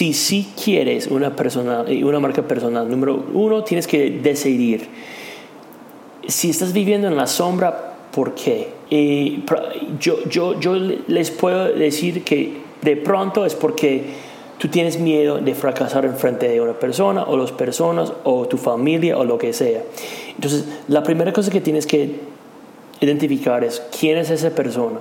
si sí quieres una, persona, eh, una marca personal, número uno, tienes que decidir. Si estás viviendo en la sombra, ¿por qué? Eh, yo, yo, yo les puedo decir que de pronto es porque tú tienes miedo de fracasar en frente de una persona o las personas o tu familia o lo que sea. Entonces, la primera cosa que tienes que identificar es quién es esa persona.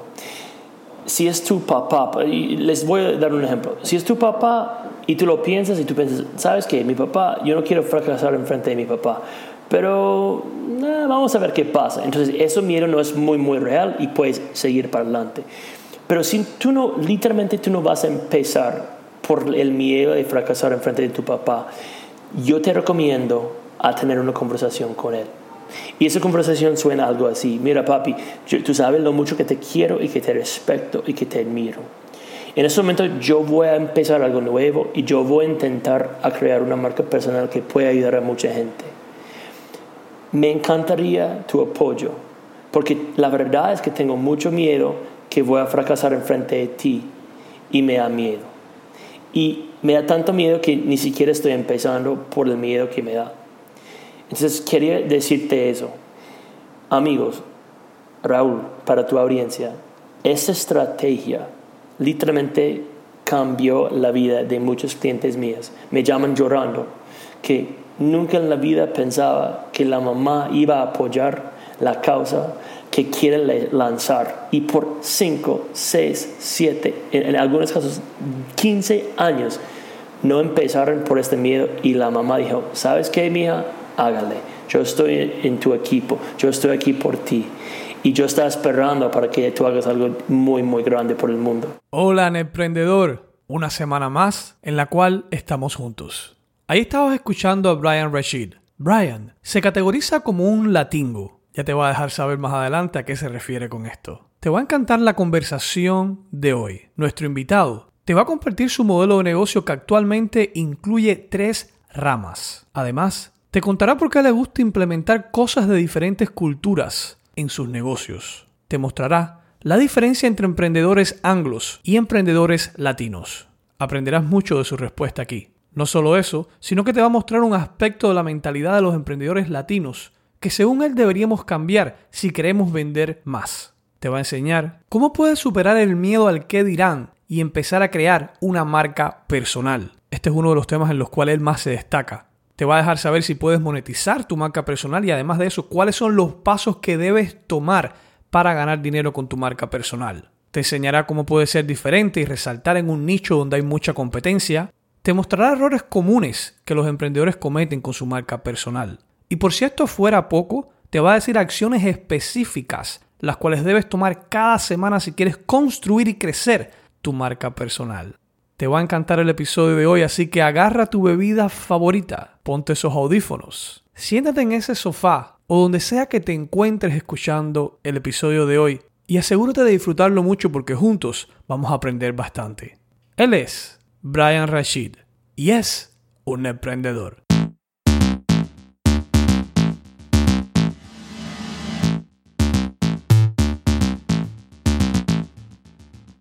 Si es tu papá, les voy a dar un ejemplo. Si es tu papá y tú lo piensas y tú piensas, sabes que mi papá, yo no quiero fracasar en frente de mi papá, pero vamos a ver qué pasa. Entonces, eso miedo no es muy, muy real y puedes seguir para adelante. Pero si tú no, literalmente tú no vas a empezar por el miedo de fracasar en frente de tu papá, yo te recomiendo a tener una conversación con él. Y esa conversación suena algo así, mira papi, tú sabes lo mucho que te quiero y que te respeto y que te admiro. En ese momento yo voy a empezar algo nuevo y yo voy a intentar a crear una marca personal que pueda ayudar a mucha gente. Me encantaría tu apoyo, porque la verdad es que tengo mucho miedo que voy a fracasar en frente de ti y me da miedo. Y me da tanto miedo que ni siquiera estoy empezando por el miedo que me da. Entonces quería decirte eso. Amigos, Raúl, para tu audiencia, esa estrategia literalmente cambió la vida de muchos clientes míos. Me llaman llorando que nunca en la vida pensaba que la mamá iba a apoyar la causa que quiere lanzar y por 5, 6, 7, en, algunos casos 15 años no empezaron por este miedo y la mamá dijo, ¿sabes qué, mija? Hágale, yo estoy en tu equipo, yo estoy aquí por ti y yo estoy esperando para que tú hagas algo muy, muy grande por el mundo. Hola, emprendedor. Una semana más en la cual estamos juntos. Ahí estabas escuchando a Brian Rashid. Brian se categoriza como un latingo ya te voy a dejar saber más adelante a qué se refiere con esto. Te va a encantar la conversación de hoy. Nuestro invitado te va a compartir su modelo de negocio que actualmente incluye tres ramas. Además, te contará por qué le gusta implementar cosas de diferentes culturas en sus negocios. Te mostrará la diferencia entre emprendedores anglos y emprendedores latinos. Aprenderás mucho de su respuesta aquí. No solo eso, sino que te va a mostrar un aspecto de la mentalidad de los emprendedores latinos que según él deberíamos cambiar si queremos vender más. Te va a enseñar cómo puedes superar el miedo al qué dirán y empezar a crear una marca personal. Este es uno de los temas en los cuales él más se destaca. Te va a dejar saber si puedes monetizar tu marca personal y además de eso, cuáles son los pasos que debes tomar para ganar dinero con tu marca personal. Te enseñará cómo puedes ser diferente y resaltar en un nicho donde hay mucha competencia. Te mostrará errores comunes que los emprendedores cometen con su marca personal. Y por si esto fuera poco, te va a decir acciones específicas, las cuales debes tomar cada semana si quieres construir y crecer tu marca personal. Te va a encantar el episodio de hoy, así que agarra tu bebida favorita, ponte esos audífonos, siéntate en ese sofá o donde sea que te encuentres escuchando el episodio de hoy y asegúrate de disfrutarlo mucho porque juntos vamos a aprender bastante. Él es Brian Rashid y es un emprendedor.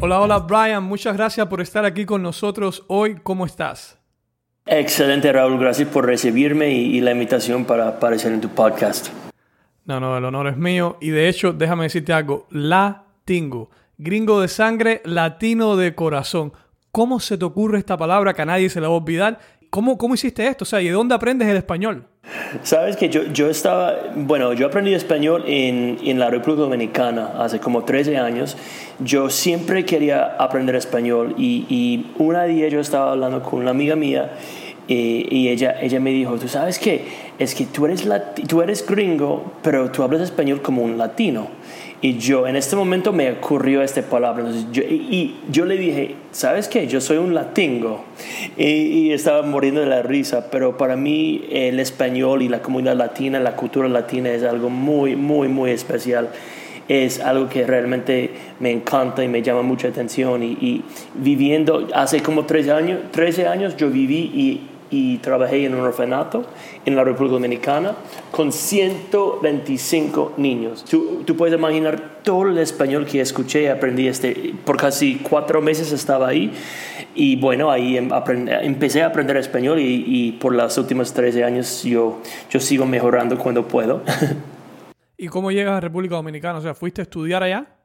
Hola, hola Brian, muchas gracias por estar aquí con nosotros hoy. ¿Cómo estás? Excelente Raúl, gracias por recibirme y, la invitación para aparecer en tu podcast. No, no, el honor es mío y de hecho déjame decirte algo, latingo, gringo de sangre, latino de corazón. ¿Cómo se te ocurre esta palabra que a nadie se la va a olvidar? ¿Cómo, cómo hiciste esto? O sea, ¿y de dónde aprendes el español? Sabes que yo, yo estaba, bueno, yo aprendí español en, en, la República Dominicana hace como 13 años. Yo siempre quería aprender español y, y una día yo estaba hablando con una amiga mía y ella, ella me dijo, tú sabes qué, es que tú eres, tú eres gringo, pero tú hablas español como un latino. Y yo en este momento me ocurrió esta palabra. y yo le dije, ¿sabes qué? Yo soy un latingo. Y, y, estaba muriendo de la risa, pero para mí el español y la comunidad latina, la cultura latina es algo muy, muy, muy especial es algo que realmente me encanta y me llama mucha atención. Y, y viviendo, hace como 13 años, 13 años yo viví y, y, trabajé en un orfanato en la República Dominicana con 125 niños. Tú, tú puedes imaginar todo el español que escuché y aprendí. Este, por casi cuatro meses estaba ahí y bueno, ahí em, empecé a aprender español y, y por los últimos 13 años yo, yo sigo mejorando cuando puedo. ¿Y cómo llegas a República Dominicana? O sea, ¿fuiste a estudiar allá?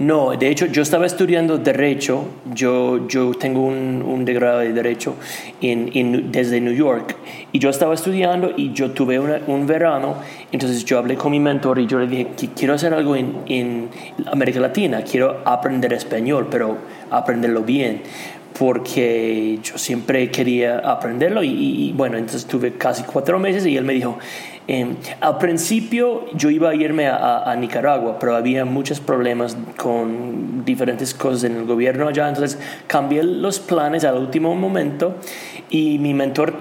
No, de hecho yo estaba estudiando Derecho, yo, yo tengo un, un grado de Derecho en, desde New York. Y yo estaba estudiando y yo tuve un verano, entonces yo hablé con mi mentor y yo le dije quiero hacer algo en, en América Latina, quiero aprender español, pero aprenderlo bien porque yo siempre quería aprenderlo y, bueno, entonces tuve casi cuatro meses y él me dijo, Em, al principio yo iba a irme a, Nicaragua, pero había muchos problemas con diferentes cosas en el gobierno allá, entonces cambié los planes al último momento y mi mentor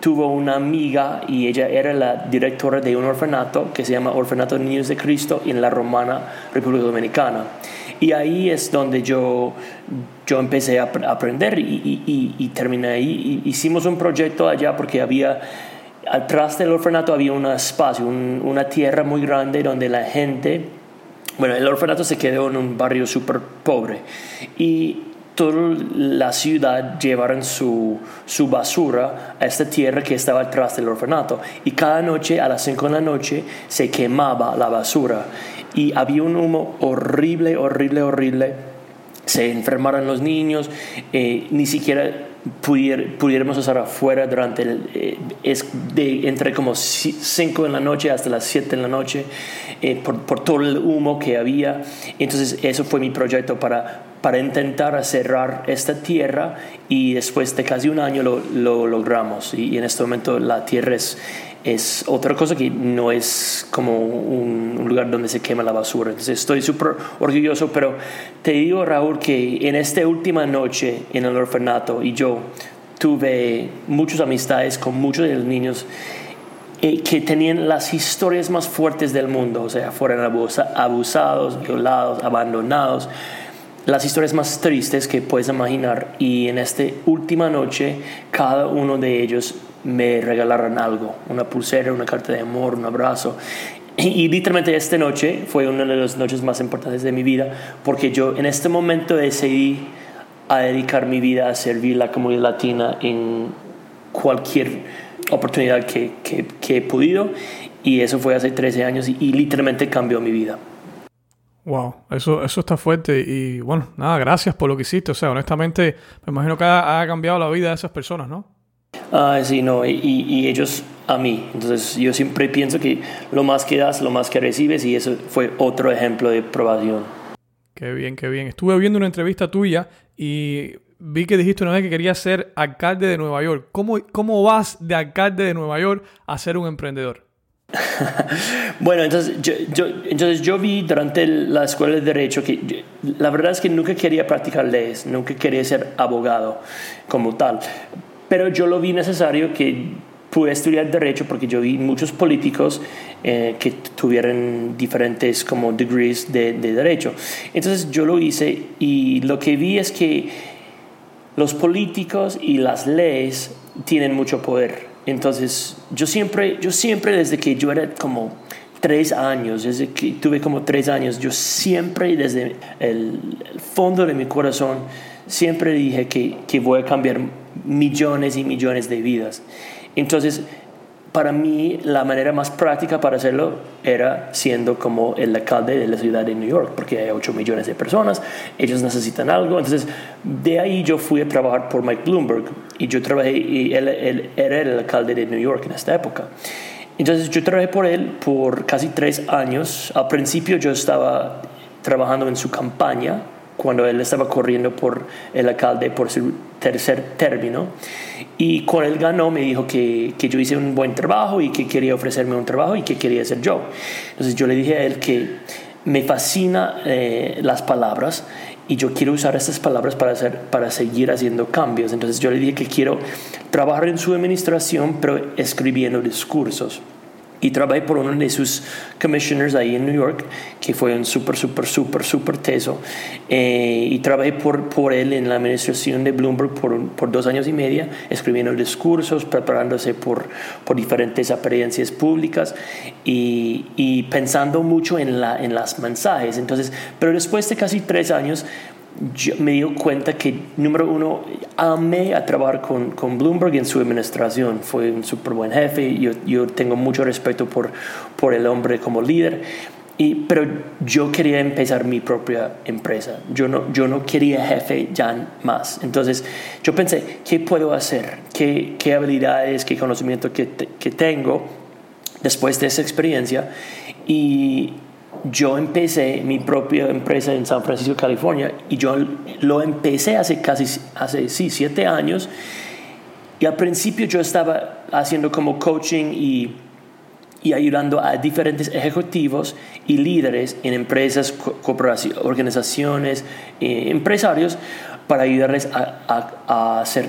tuvo una amiga y ella era la directora de un orfanato que se llama Orfanato Niños de Cristo en la Romana República Dominicana. Y ahí es donde yo, yo empecé a aprender y, y, y terminé ahí. Hicimos un proyecto allá porque había atrás del orfanato había un espacio, una tierra muy grande donde la gente, bueno, el orfanato se quedó en un barrio súper pobre y toda la ciudad llevaron su, su, basura a esta tierra que estaba atrás del orfanato y cada noche a las 5 de la noche se quemaba la basura y había un humo horrible, horrible, horrible. Se enfermaron los niños, eh, ni siquiera pudiéramos estar afuera durante el, eh, entre como 5 en la noche hasta las 7 en la noche eh, por, todo el humo que había. Entonces eso fue mi proyecto para, para intentar cerrar esta tierra y después de casi un año lo, lo logramos. Y, y en este momento la tierra es es otra cosa que no es como un, lugar donde se quema la basura. Entonces estoy súper orgulloso, pero te digo, Raúl, que en esta última noche en el orfanato y yo tuve muchas amistades con muchos de los niños eh, que tenían las historias más fuertes del mundo, o sea, fueron abusados, violados, abandonados, las historias más tristes que puedes imaginar. Y en esta última noche, cada uno de ellos me regalaron algo, una pulsera, una carta de amor, un abrazo. Y, literalmente esta noche fue una de las noches más importantes de mi vida porque yo en este momento decidí a dedicar mi vida a servir la comunidad latina en cualquier oportunidad que, que, he podido y eso fue hace 13 años y, literalmente cambió mi vida. Wow, eso, eso está fuerte y bueno, nada, gracias por lo que hiciste. O sea, honestamente, me imagino que ha cambiado la vida de esas personas, ¿no? Ah, sí, no, y, y, ellos a mí. Entonces yo siempre pienso que lo más que das, lo más que recibes y eso fue otro ejemplo de probación. Qué bien, qué bien. Estuve viendo una entrevista tuya y vi que dijiste una vez que querías ser alcalde de Nueva York. ¿Cómo, cómo vas de alcalde de Nueva York a ser un emprendedor? bueno, entonces yo, yo, entonces yo vi durante la escuela de derecho que la verdad es que nunca quería practicar leyes, nunca quería ser abogado como tal, pero yo lo vi necesario que pude estudiar derecho porque yo vi muchos políticos eh, que tuvieran diferentes como degrees de, de, derecho. Entonces yo lo hice y lo que vi es que los políticos y las leyes tienen mucho poder. Entonces yo siempre, yo siempre desde que yo era como tres años, desde que tuve como tres años, yo siempre desde el, fondo de mi corazón, siempre dije que, que voy a cambiar millones y millones de vidas. Entonces, para mí la manera más práctica para hacerlo era siendo como el alcalde de la ciudad de New York, porque hay 8 millones de personas, ellos necesitan algo. Entonces, de ahí yo fui a trabajar por Mike Bloomberg y yo trabajé, y él, él era el alcalde de New York en esta época. Entonces, yo trabajé por él por casi tres años. Al principio yo estaba trabajando en su campaña cuando él estaba corriendo por el alcalde por ser tercer término. Y cuando él ganó, me dijo que, que, yo hice un buen trabajo y que quería ofrecerme un trabajo y que quería ser yo. Entonces yo le dije a él que me fascina eh, las palabras y yo quiero usar estas palabras para, hacer, para seguir haciendo cambios. Entonces yo le dije que quiero trabajar en su administración, pero escribiendo discursos y trabajé por uno de sus commissioners ahí en New York, que fue un súper, súper, súper, súper teso. Eh, y trabajé por, por él en la administración de Bloomberg por, por dos años y media, escribiendo discursos, preparándose por, por diferentes apariencias públicas y, y pensando mucho en, la, en las mensajes. Entonces, pero después de casi tres años, yo me di cuenta que, número uno, amé a trabajar con, con Bloomberg en su administración. Fue un súper buen jefe. Yo, yo tengo mucho respeto por, por el hombre como líder. Y, pero yo quería empezar mi propia empresa. Yo no, yo no quería jefe ya más. Entonces yo pensé, ¿qué puedo hacer? ¿Qué, qué habilidades, qué conocimiento que, que tengo después de esa experiencia? Y yo empecé mi propia empresa en San Francisco, California, y yo lo empecé hace casi, hace, sí, siete años. Y al principio yo estaba haciendo como coaching y, y ayudando a diferentes ejecutivos y líderes en empresas, organizaciones, eh, empresarios, para ayudarles a, a hacer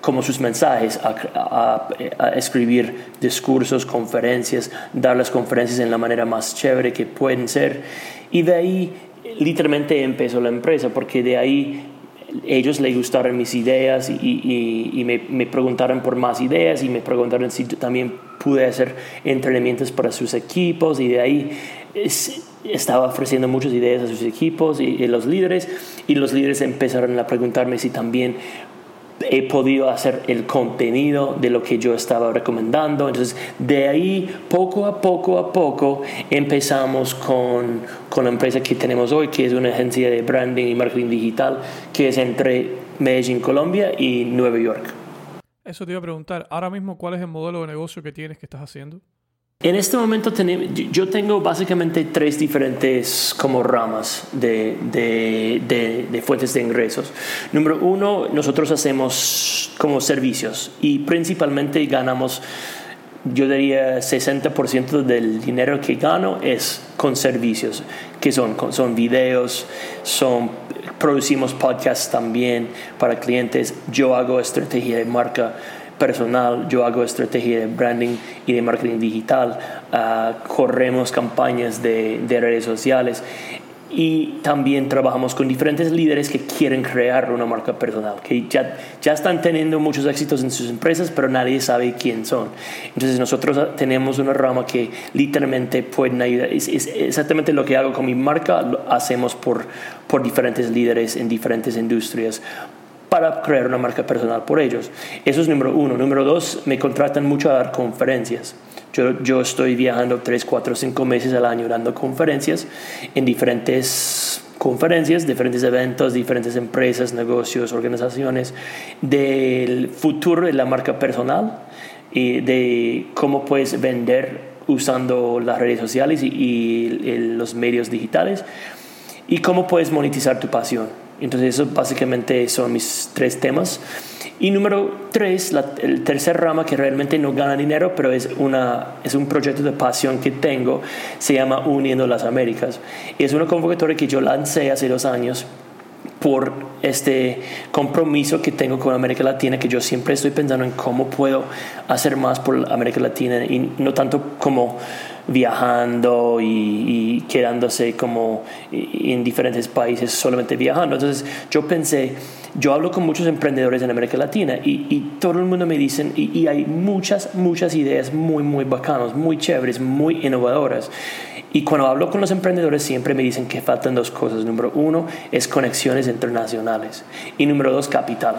como sus mensajes, a, escribir discursos, conferencias, dar las conferencias en la manera más chévere que pueden ser. Y de ahí literalmente empezó la empresa, porque de ahí ellos les gustaron mis ideas y, y, me, me, preguntaron por más ideas y me preguntaron si también pude hacer entrenamientos para sus equipos y de ahí estaba ofreciendo muchas ideas a sus equipos y, y, los líderes y los líderes empezaron a preguntarme si también he podido hacer el contenido de lo que yo estaba recomendando. Entonces, de ahí, poco a poco a poco, empezamos con, con la empresa que tenemos hoy, que es una agencia de branding y marketing digital, que es entre Medellín, Colombia y Nueva York. Eso te iba a preguntar, ahora mismo, ¿cuál es el modelo de negocio que tienes que estás haciendo? En este momento yo tengo básicamente tres diferentes como ramas de, de, de, fuentes de ingresos. Número uno, nosotros hacemos como servicios y principalmente ganamos, yo diría 60% del dinero que gano es con servicios, que son, son videos, son, producimos podcasts también para clientes, yo hago estrategia de marca personal, yo hago estrategia de branding y de marketing digital, uh, corremos campañas de, de, redes sociales y también trabajamos con diferentes líderes que quieren crear una marca personal, que ya, ya están teniendo muchos éxitos en sus empresas, pero nadie sabe quién son. Entonces nosotros tenemos una rama que literalmente pueden ayudar, es, es exactamente lo que hago con mi marca, lo hacemos por, por diferentes líderes en diferentes industrias para crear una marca personal por ellos. Eso es número uno. Número dos, me contratan mucho a dar conferencias. Yo, yo estoy viajando tres, cuatro, cinco meses al año dando conferencias en diferentes conferencias, diferentes eventos, diferentes empresas, negocios, organizaciones, del futuro de la marca personal y de cómo puedes vender usando las redes sociales y los medios digitales y cómo puedes monetizar tu pasión. Entonces, eso básicamente son mis tres temas. Y número tres, la, el tercer rama que realmente no gana dinero, pero es, una, es un proyecto de pasión que tengo, se llama Uniendo las Américas. Es una convocatoria que yo lancé hace dos años por este compromiso que tengo con América Latina, que yo siempre estoy pensando en cómo puedo hacer más por América Latina y no tanto como viajando y, quedándose como en diferentes países solamente viajando. Entonces yo pensé, yo hablo con muchos emprendedores en América Latina y, todo el mundo me dicen, y, y, hay muchas, muchas ideas muy, muy bacanas, muy chéveres, muy innovadoras. Y cuando hablo con los emprendedores siempre me dicen que faltan dos cosas. Número uno es conexiones internacionales y número dos capital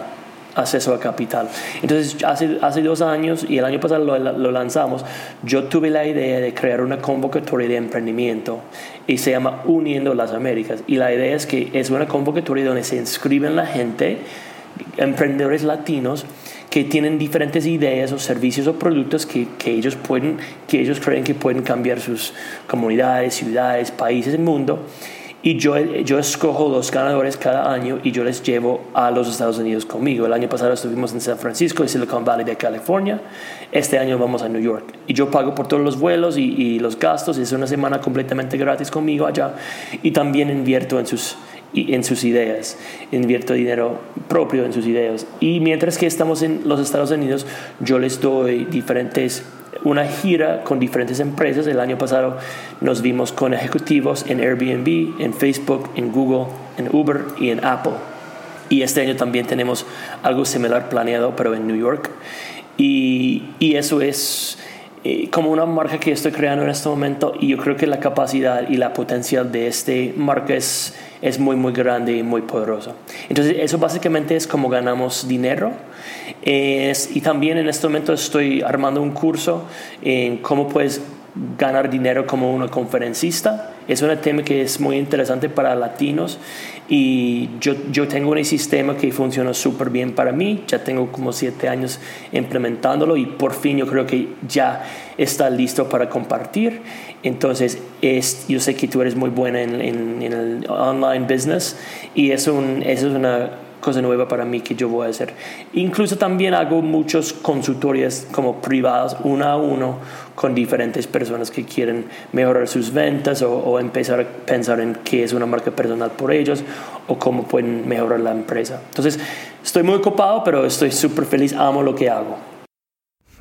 acceso a capital. Entonces, hace, hace dos años y el año pasado lo, lo, lanzamos, yo tuve la idea de crear una convocatoria de emprendimiento y se llama Uniendo las Américas. Y la idea es que es una convocatoria donde se inscriben la gente, emprendedores latinos, que tienen diferentes ideas o servicios o productos que, que, ellos pueden, que ellos creen que pueden cambiar sus comunidades, ciudades, países, el mundo y yo, yo escojo dos ganadores cada año y yo les llevo a los Estados Unidos conmigo. El año pasado estuvimos en San Francisco y Silicon Valley de California. Este año vamos a New York. Y yo pago por todos los vuelos y, y los gastos. Es una semana completamente gratis conmigo allá. Y también invierto en sus, en sus ideas, invierto dinero propio en sus ideas. Y mientras que estamos en los Estados Unidos, yo les doy diferentes una gira con diferentes empresas. El año pasado nos vimos con ejecutivos en Airbnb, en Facebook, en Google, en Uber y en Apple. Y este año también tenemos algo similar planeado, pero en New York. Y, y eso es como una marca que estoy creando en este momento y yo creo que la capacidad y la potencial de este marca es, es muy, muy grande y muy poderosa. Entonces, eso básicamente es como ganamos dinero es, y también en este momento estoy armando un curso en cómo puedes ganar dinero como una conferencista. Es un tema que es muy interesante para latinos y yo, yo tengo un sistema que funciona súper bien para mí. Ya tengo como siete años implementándolo y por fin yo creo que ya está listo para compartir. Entonces, es, yo sé que tú eres muy buena en, en, en el online business y es un, es una cosa nueva para mí que yo voy a hacer. Incluso también hago muchos consultorias como privadas, uno a uno, con diferentes personas que quieren mejorar sus ventas o, o empezar a pensar en qué es una marca personal por ellos o cómo pueden mejorar la empresa. Entonces, estoy muy ocupado, pero estoy súper feliz, amo lo que hago.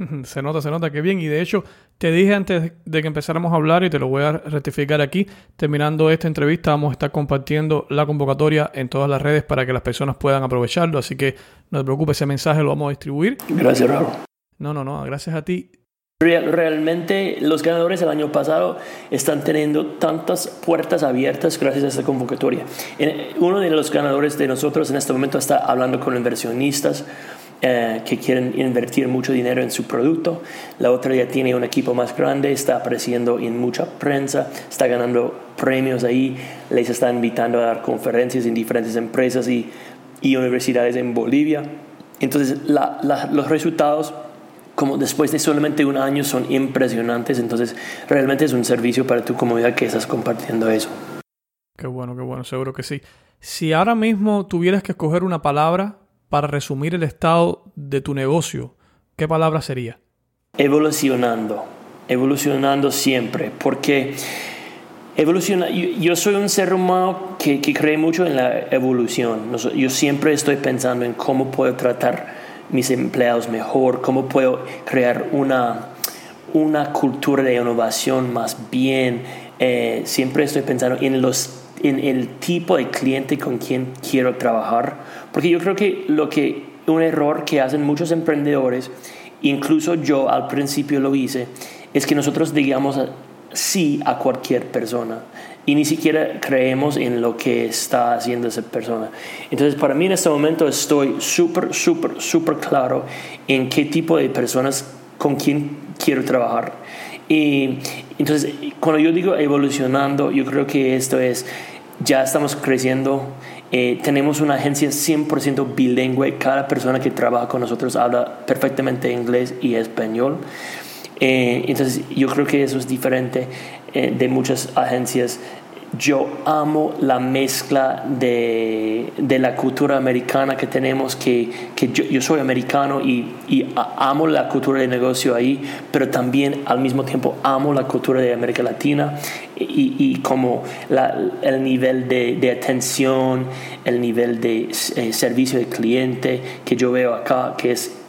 se nota, se nota que bien. Y de hecho, te dije antes de que empezáramos a hablar y te lo voy a rectificar aquí. Terminando esta entrevista, vamos a estar compartiendo la convocatoria en todas las redes para que las personas puedan aprovecharlo. Así que no te preocupes, ese mensaje lo vamos a distribuir. Gracias, Raúl. No, no, no, gracias a ti. Realmente los ganadores del año pasado están teniendo tantas puertas abiertas gracias a esta convocatoria. Uno de los ganadores de nosotros en este momento está hablando con inversionistas eh, que quieren invertir mucho dinero en su producto. La otra ya tiene un equipo más grande, está apareciendo en mucha prensa, está ganando premios ahí, les está invitando a dar conferencias en diferentes empresas y, universidades en Bolivia. Entonces, los resultados como después de solamente un año son impresionantes, entonces realmente es un servicio para tu comunidad que estás compartiendo eso. Qué bueno, qué bueno, seguro que sí. Si ahora mismo tuvieras que escoger una palabra para resumir el estado de tu negocio, ¿qué palabra sería? Evolucionando, evolucionando siempre, porque evoluciona, yo, soy un ser humano que, que, cree mucho en la evolución. Yo siempre estoy pensando en cómo puedo tratar mis empleados mejor, cómo puedo crear una, una cultura de innovación más bien. Eh, siempre estoy pensando en los en el tipo de cliente con quien quiero trabajar. Porque yo creo que lo que un error que hacen muchos emprendedores, incluso yo al principio lo hice, es que nosotros digamos sí a cualquier persona y ni siquiera creemos en lo que está haciendo esa persona. Entonces, para mí en este momento estoy súper, súper, súper claro en qué tipo de personas con quien quiero trabajar. Y entonces, cuando yo digo evolucionando, yo creo que esto es ya estamos creciendo. Eh, tenemos una agencia 100% bilingüe. Cada persona que trabaja con nosotros habla perfectamente inglés y español. Eh, entonces yo creo que eso es diferente eh, de muchas agencias yo amo la mezcla de, de, la cultura americana que tenemos, que, que yo, soy americano y, amo la cultura de negocio ahí, pero también al mismo tiempo amo la cultura de América Latina y, como el nivel de, de, atención, el nivel de eh, servicio de cliente que yo veo acá, que es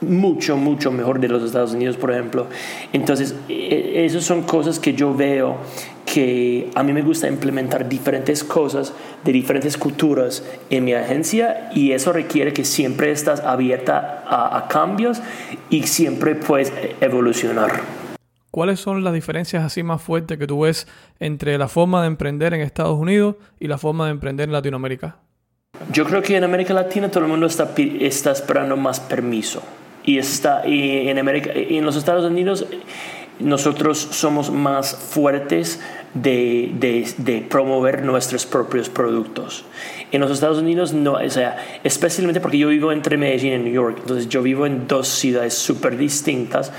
mucho, mucho mejor de los Estados Unidos, por ejemplo. Entonces, e, esas son cosas que yo veo que a mí me gusta implementar diferentes cosas de diferentes culturas en mi agencia y eso requiere que siempre estás abierta a, a cambios y siempre puedes evolucionar. ¿Cuáles son las diferencias así más fuertes que tú ves entre la forma de emprender en Estados Unidos y la forma de emprender en Latinoamérica? Yo creo que en América Latina todo el mundo está, está esperando más permiso y está y en América en los Estados Unidos nosotros somos más fuertes de, de, de, promover nuestros propios productos. En los Estados Unidos, no, o sea, especialmente porque yo vivo entre Medellín y New York, entonces yo vivo en dos ciudades súper distintas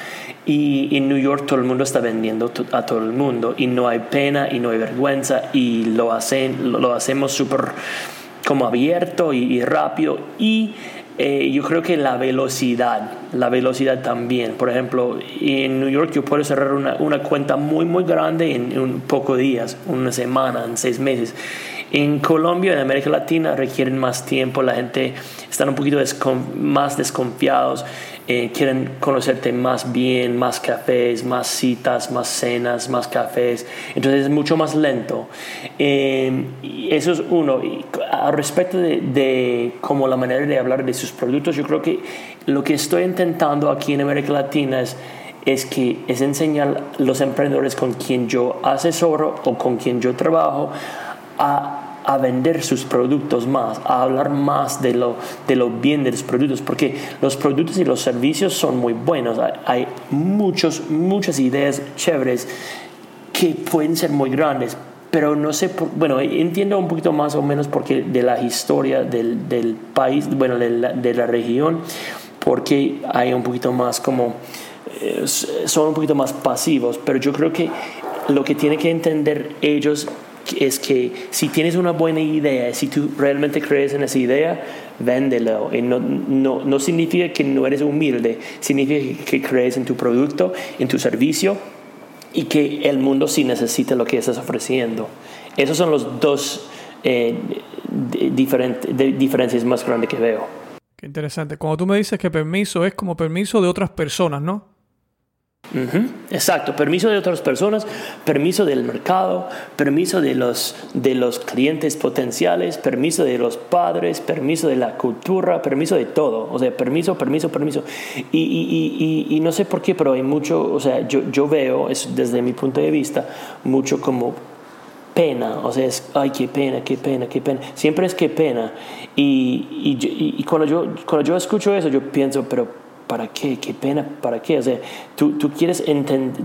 y en New York todo el mundo está vendiendo a todo el mundo y no hay pena y no hay vergüenza y lo, hacen, lo, hacemos súper como abierto y, y rápido y eh, yo creo que la velocidad, la velocidad también. Por ejemplo, en New York yo puedo cerrar una, una cuenta muy, muy grande en, un poco días, una semana, en seis meses. En Colombia, en América Latina, requieren más tiempo, la gente está un poquito más desconfiados. Eh, quieren conocerte más bien, más cafés, más citas, más cenas, más cafés. Entonces es mucho más lento. Eh, eso es uno. Y al respecto de, de la manera de hablar de sus productos, yo creo que lo que estoy intentando aquí en América Latina es es que es enseñar los emprendedores con quien yo asesoro o con quien yo trabajo a a vender sus productos más, a hablar más de lo, de lo bien de los productos, porque los productos y los servicios son muy buenos. Hay, muchos, muchas ideas chéveres que pueden ser muy grandes, pero no sé, bueno, entiendo un poquito más o menos porque de la historia del, del país, bueno, de la, de la, región, porque hay un poquito más como, eh, son un poquito más pasivos, pero yo creo que lo que tienen que entender ellos es que si tienes una buena idea, si tú realmente crees en esa idea, véndelo. Y no, no, no significa que no eres humilde, significa que crees en tu producto, en tu servicio y que el mundo sí necesita lo que estás ofreciendo. Esos son los dos eh, diferencias más grandes que veo. Qué interesante. Cuando tú me dices que permiso es como permiso de otras personas, ¿no? Exacto, permiso de otras personas, permiso del mercado, permiso de los, de los clientes potenciales, permiso de los padres, permiso de la cultura, permiso de todo, o sea, permiso, permiso, permiso. Y, y, y, no sé por qué, pero hay mucho, o sea, yo, yo veo, es, desde mi punto de vista, mucho como pena, o sea, es, ay, qué pena, qué pena, qué pena, siempre es qué pena. Y cuando, yo, cuando yo escucho eso, yo pienso, pero ¿para qué? ¿Qué pena? ¿Para qué? O sea, tú, tú quieres,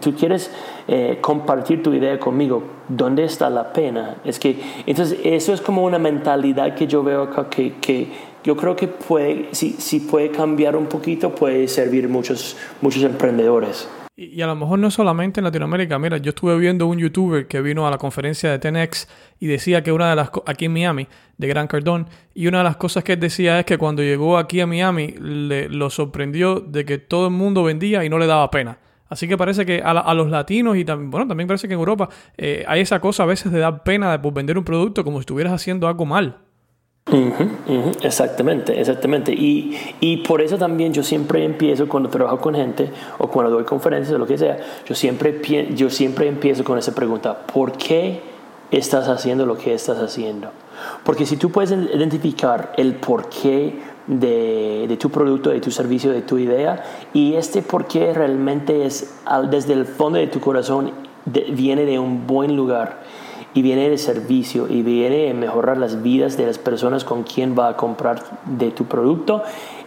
tú quieres eh, compartir tu idea conmigo. ¿Dónde está la pena? Es que, entonces, eso es como una mentalidad que yo veo acá que, que yo creo que puede, si, si puede cambiar un poquito, puede servir muchos, muchos emprendedores. Y, a lo mejor no solamente en Latinoamérica. Mira, yo estuve viendo un youtuber que vino a la conferencia de Tenex y decía que una de las aquí en Miami, de Gran Cardón, y una de las cosas que él decía es que cuando llegó aquí a Miami le, lo sorprendió de que todo el mundo vendía y no le daba pena. Así que parece que a, los latinos y también, bueno, también parece que en Europa eh, hay esa cosa a veces de dar pena de por vender un producto como si estuvieras haciendo algo mal exactamente, exactamente. Y, y, por eso también yo siempre empiezo cuando trabajo con gente o cuando doy conferencias o lo que sea, yo siempre, yo siempre empiezo con esa pregunta, ¿por qué estás haciendo lo que estás haciendo? Porque si tú puedes identificar el porqué de, de tu producto, de tu servicio, de tu idea, y este porqué realmente es desde el fondo de tu corazón, viene de un buen lugar y viene de servicio y viene de mejorar las vidas de las personas con quien va a comprar de tu producto,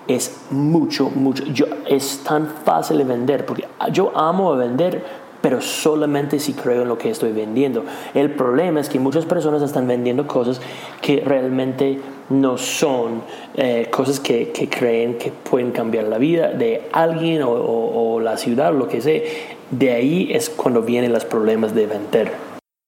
es mucho, mucho. Yo, es tan fácil de vender porque yo amo vender, pero solamente si creo en lo que estoy vendiendo. El problema es que muchas personas están vendiendo cosas que realmente no son eh, cosas que, creen que pueden cambiar la vida de alguien o la ciudad o lo que sea. De ahí es cuando vienen los problemas de vender.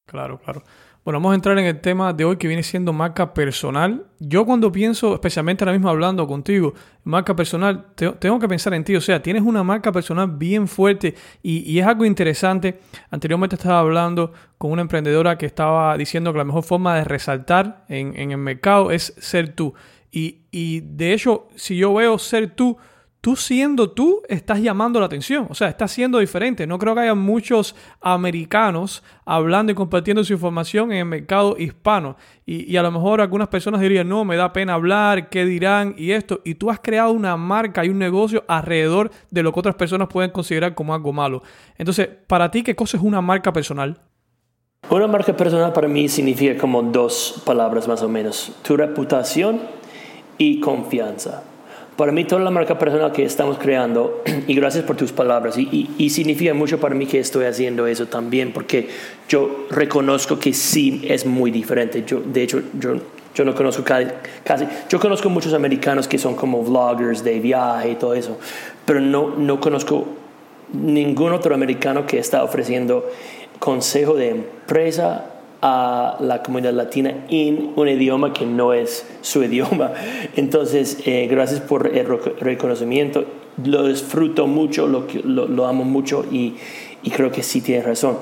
Claro, claro. Bueno, vamos a entrar en el tema de hoy que viene siendo marca personal. Yo cuando pienso, especialmente ahora mismo hablando contigo, marca personal, tengo que pensar en ti. O sea, tienes una marca personal bien fuerte y, es algo interesante. Anteriormente estaba hablando con una emprendedora que estaba diciendo que la mejor forma de resaltar en, el mercado es ser tú. Y, y de hecho, si yo veo ser tú, tú siendo tú estás llamando la atención, o sea, estás siendo diferente. No creo que haya muchos americanos hablando y compartiendo su información en el mercado hispano. Y, a lo mejor algunas personas dirían, no, me da pena hablar, ¿qué dirán? Y esto. Y tú has creado una marca y un negocio alrededor de lo que otras personas pueden considerar como algo malo. Entonces, para ti, ¿qué cosa es una marca personal? Una marca personal para mí significa como dos palabras más o menos. Tu reputación y confianza. Para mí toda la marca personal que estamos creando, y gracias por tus palabras, y, significa mucho para mí que estoy haciendo eso también, porque yo reconozco que sí es muy diferente. Yo, de hecho, yo, yo no conozco casi, casi, yo conozco muchos americanos que son como vloggers de viaje y todo eso, pero no, no conozco ningún otro americano que está ofreciendo consejo de empresa a la comunidad latina en un idioma que no es su idioma. Entonces, eh, gracias por el reconocimiento. Lo disfruto mucho, lo, lo, amo mucho y, y, creo que sí tienes razón.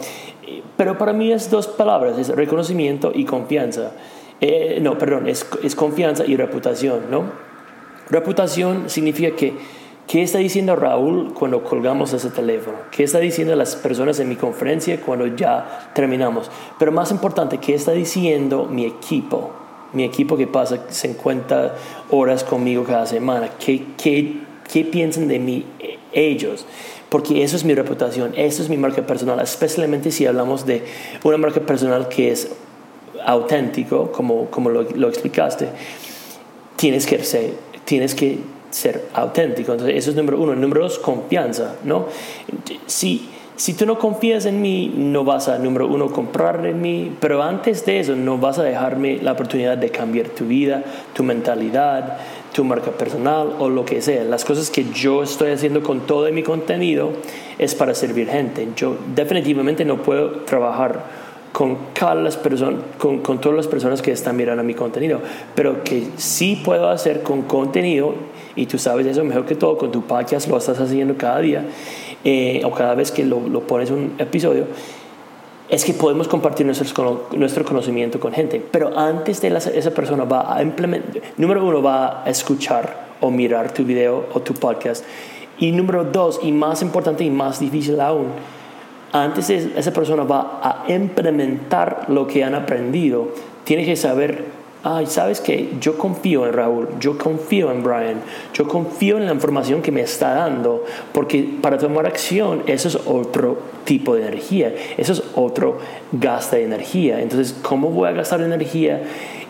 Pero para mí es dos palabras, es reconocimiento y confianza. Eh, no, perdón, es, es confianza y reputación, ¿no? Reputación significa que ¿Qué está diciendo Raúl cuando colgamos ese teléfono? ¿Qué está diciendo las personas en mi conferencia cuando ya terminamos? Pero más importante, ¿qué está diciendo mi equipo? Mi equipo que pasa 50 horas conmigo cada semana. ¿Qué, qué, qué piensan de mí ellos? Porque eso es mi reputación, eso es mi marca personal, especialmente si hablamos de una marca personal que es auténtico, como, como lo, lo explicaste. Tienes que ser, tienes que ser auténtico. Entonces, eso es número uno. Número dos, confianza, ¿no? Si, si tú no confías en mí, no vas a, número uno, comprar en mí, pero antes de eso, no vas a dejarme la oportunidad de cambiar tu vida, tu mentalidad, tu marca personal o lo que sea. Las cosas que yo estoy haciendo con todo mi contenido es para servir gente. Yo definitivamente no puedo trabajar con, las con, con todas las personas que están mirando mi contenido, pero que sí puedo hacer con contenido y tú sabes eso mejor que todo, con tu podcast lo estás haciendo cada día eh, o cada vez que lo, lo, pones un episodio, es que podemos compartir nuestro, nuestro conocimiento con gente. Pero antes de esa persona va a implementar, número uno, va a escuchar o mirar tu video o tu podcast. Y número dos, y más importante y más difícil aún, antes de esa persona va a implementar lo que han aprendido, tiene que saber ay, sabes que yo confío en Raúl, yo confío en Brian, yo confío en la información que me está dando, porque para tomar acción eso es otro tipo de energía, eso es otro gasto de energía. Entonces, ¿cómo voy a gastar energía?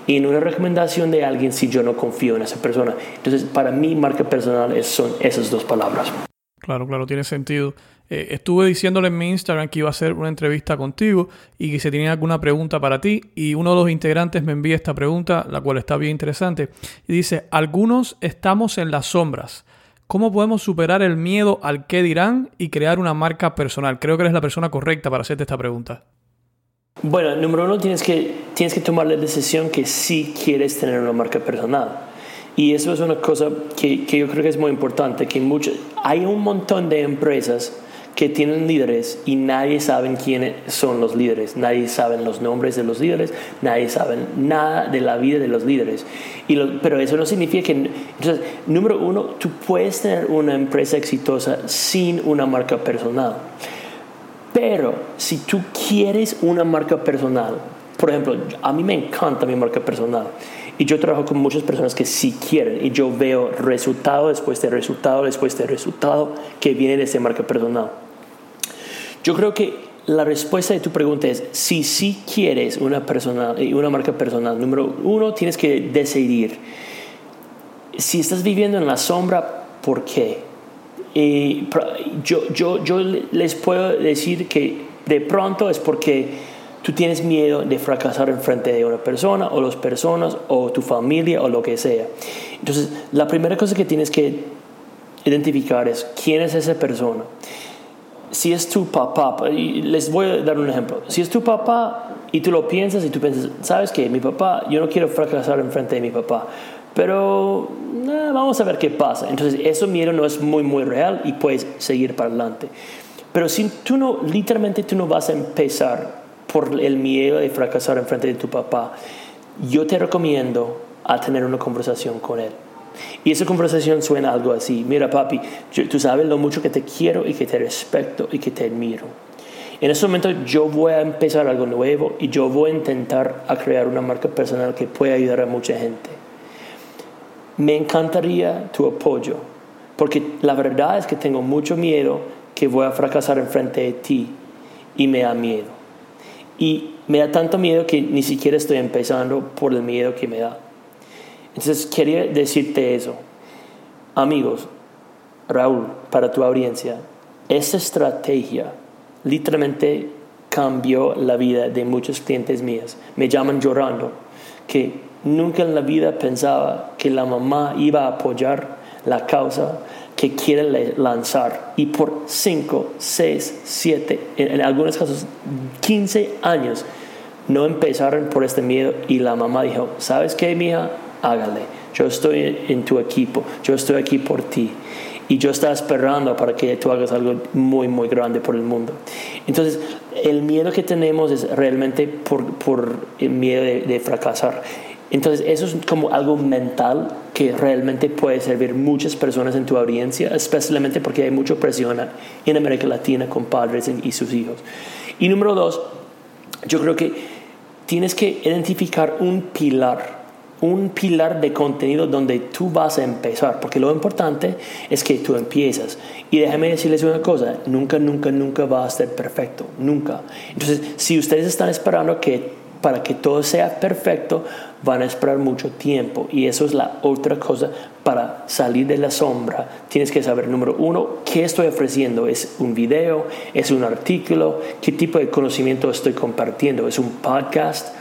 en una recomendación de alguien si yo no confío en esa persona. Entonces, para mí, marca personal son esas dos palabras. Claro, claro, tiene sentido. Eh, estuve diciéndole en mi Instagram que iba a hacer una entrevista contigo y que si tenía alguna pregunta para ti. Y uno de los integrantes me envía esta pregunta, la cual está bien interesante. Y dice, algunos estamos en las sombras. ¿Cómo podemos superar el miedo al qué dirán y crear una marca personal? Creo que eres la persona correcta para hacerte esta pregunta. Bueno, número uno, tienes que, tienes que tomar la decisión que sí quieres tener una marca personal. Y eso es una cosa que, que yo creo que es muy importante, que mucho, hay un montón de empresas que tienen líderes y nadie sabe quiénes son los líderes, nadie sabe los nombres de los líderes, nadie sabe nada de la vida de los líderes. Y pero eso no significa que, entonces, número uno, tú puedes tener una empresa exitosa sin una marca personal. Pero si tú quieres una marca personal, por ejemplo, a mí me encanta mi marca personal. Y yo trabajo con muchas personas que sí quieren y yo veo resultado después de resultado después de resultado que viene de esa marca personal. Yo creo que la respuesta de tu pregunta es, si sí quieres una, persona, eh, una marca personal, número uno, tienes que decidir. Si estás viviendo en la sombra, ¿por qué? yo, yo, yo les puedo decir que de pronto es porque tú tienes miedo de fracasar en frente de una persona o las personas o tu familia o lo que sea. Entonces, la primera cosa que tienes que identificar es quién es esa persona si es tu papá, les voy a dar un ejemplo, si es tu papá y tú lo piensas y tú piensas, sabes que mi papá, yo no quiero fracasar en frente de mi papá, pero eh, vamos a ver qué pasa. Entonces, eso miedo no es muy, muy real y puedes seguir para adelante. Pero si tú no, literalmente tú no vas a empezar por el miedo de fracasar en frente de tu papá, yo te recomiendo a tener una conversación con él. Y esa conversación suena algo así, mira papi, tú sabes lo mucho que te quiero y que te respeto y que te admiro. En ese momento yo voy a empezar algo nuevo y yo voy a intentar a crear una marca personal que pueda ayudar a mucha gente. Me encantaría tu apoyo, porque la verdad es que tengo mucho miedo que voy a fracasar en frente de ti y me da miedo. Y me da tanto miedo que ni siquiera estoy empezando por el miedo que me da. Entonces quería decirte eso. Amigos, Raúl, para tu audiencia, esta estrategia literalmente cambió la vida de muchos clientes míos. Me llaman llorando que nunca en la vida pensaba que la mamá iba a apoyar la causa que quiere lanzar. Y por 5, 6, 7, en algunos casos 15 años, no empezaron por este miedo y la mamá dijo, ¿sabes qué, mija? Hágale. Yo estoy en tu equipo, yo estoy aquí por ti. Y yo estaba esperando para que tú hagas algo muy, muy grande por el mundo. Entonces, el miedo que tenemos es realmente por, por el miedo de fracasar. Entonces, eso es como algo mental que realmente puede servir muchas personas en tu audiencia, especialmente porque hay mucha presión en América Latina con padres y sus hijos. Y número dos, yo creo que tienes que identificar un pilar, un pilar de contenido donde tú vas a empezar, porque lo importante es que tú empiezas. Y déjame decirles una cosa, nunca, nunca, nunca va a ser perfecto, nunca. Entonces, si ustedes están esperando que para que todo sea perfecto, van a esperar mucho tiempo. Y eso es la otra cosa para salir de la sombra. Tienes que saber, número uno, qué estoy ofreciendo. ¿Es un video? ¿Es un artículo? ¿Qué tipo de conocimiento estoy compartiendo? ¿Es un podcast?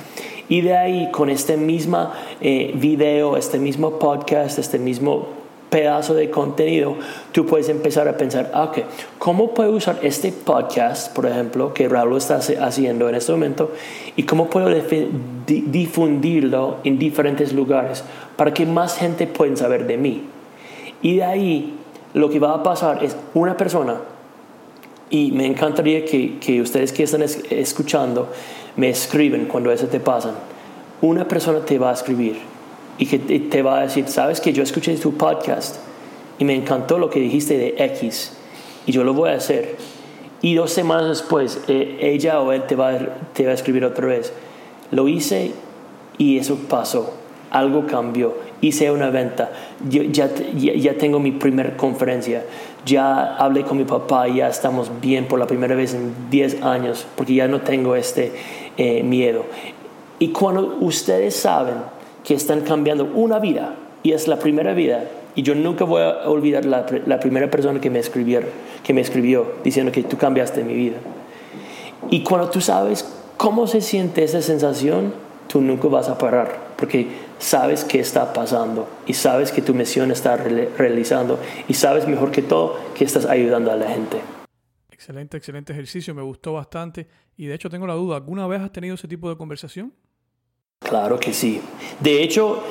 Y de ahí, con este mismo eh, video, este mismo podcast, este mismo pedazo de contenido, tú puedes empezar a pensar, ah, ok, ¿cómo puedo usar este podcast, por ejemplo, que Raúl está haciendo en este momento, y cómo puedo difundirlo en diferentes lugares para que más gente pueda saber de mí? Y de ahí, lo que va a pasar es una persona, y me encantaría que, que ustedes que están escuchando me escriben cuando eso te pasa. Una persona te va a escribir y que te va a decir, sabes que yo escuché tu podcast y me encantó lo que dijiste de X y yo lo voy a hacer. Y dos semanas después, eh, ella o él te va, te va a escribir otra vez. Lo hice y eso pasó. Algo cambió. Hice una venta. Yo ya, ya, tengo mi primera conferencia. Ya hablé con mi papá ya estamos bien por la primera vez en 10 años porque ya no tengo este eh, miedo. Y cuando ustedes saben que están cambiando una vida y es la primera vida. Y yo nunca voy a olvidar la, la primera persona que me, escribió, que me escribió diciendo que tú cambiaste mi vida. Y cuando tú sabes cómo se siente esa sensación, tú nunca vas a parar, porque sabes qué está pasando y sabes que tu misión está realizando y sabes mejor que todo que estás ayudando a la gente. Excelente, excelente ejercicio, me gustó bastante y de hecho tengo la duda, ¿alguna vez has tenido ese tipo de conversación? Claro que sí. De hecho,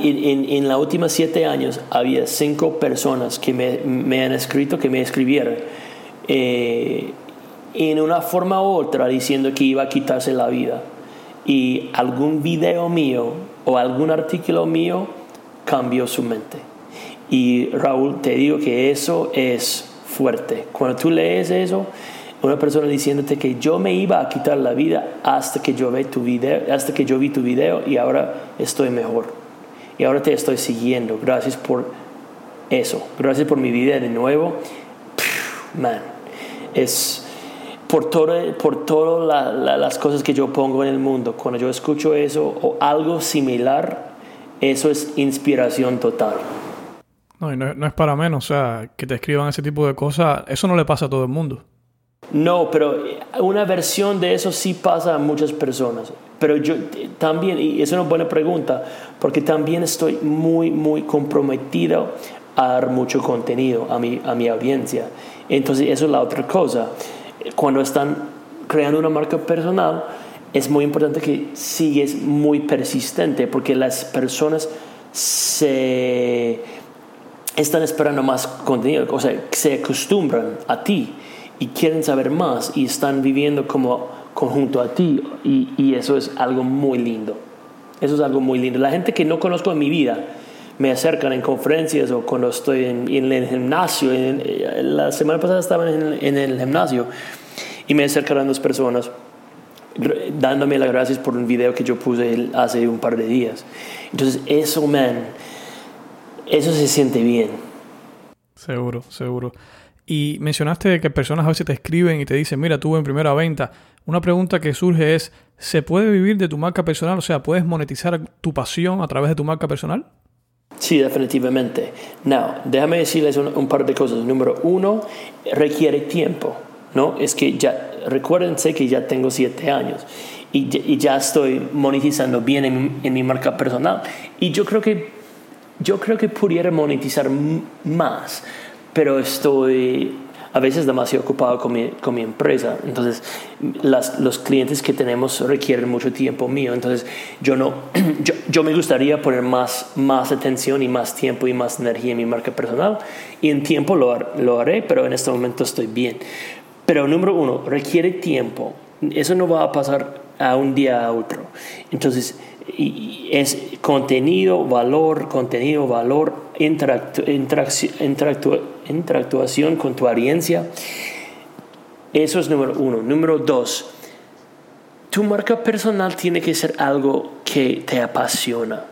en, en los últimos siete años había cinco personas que me, han escrito, que me escribieron eh, en una forma u otra diciendo que iba a quitarse la vida. Y algún video mío o algún artículo mío cambió su mente. Y Raúl, te digo que eso es fuerte. Cuando tú lees eso, una persona diciéndote que yo me iba a quitar la vida hasta que yo vi tu video, hasta que yo vi tu video y ahora estoy mejor. Y ahora te estoy siguiendo. Gracias por eso. Gracias por mi vida de nuevo. Man, es por todas por las cosas que yo pongo en el mundo. Cuando yo escucho eso o algo similar, eso es inspiración total. No, no, no es para menos. O sea, que te escriban ese tipo de cosas, eso no le pasa a todo el mundo. No, pero una versión de eso sí pasa a muchas personas. Pero yo también, y es una buena pregunta, porque también estoy muy, muy comprometido a dar mucho contenido a mi, a mi audiencia. Entonces, eso es la otra cosa. Cuando están creando una marca personal, es muy importante que sigues muy persistente, porque las personas se están esperando más contenido, o sea, se acostumbran a ti y quieren saber más y están viviendo como conjunto a ti y, y, eso es algo muy lindo. Eso es algo muy lindo. La gente que no conozco en mi vida me acercan en conferencias o cuando estoy en, en el gimnasio. En, la semana pasada estaba en, en, el gimnasio y me acercaron dos personas dándome las gracias por un video que yo puse hace un par de días. Entonces eso, man, eso se siente bien. Seguro, seguro. Y mencionaste que personas a veces te escriben y te dicen, mira, tuve en primera venta. Una pregunta que surge es, ¿se puede vivir de tu marca personal? O sea, ¿puedes monetizar tu pasión a través de tu marca personal? Sí, definitivamente. Now, déjame decirles un, un, par de cosas. Número uno, requiere tiempo, ¿no? Es que ya, recuérdense que ya tengo siete años y, y ya estoy monetizando bien en, en, mi marca personal. Y yo creo que, yo creo que pudiera monetizar más, pero estoy a veces demasiado ocupado con mi, con mi empresa. Entonces, las, los clientes que tenemos requieren mucho tiempo mío. Entonces, yo, no, yo, yo, me gustaría poner más, más atención y más tiempo y más energía en mi marca personal. Y en tiempo lo, lo haré, pero en este momento estoy bien. Pero número uno, requiere tiempo. Eso no va a pasar a un día a otro. Entonces, y es contenido, valor, contenido, valor, interactu, interactu, interactuación con tu audiencia. Eso es número uno. Número dos, tu marca personal tiene que ser algo que te apasiona.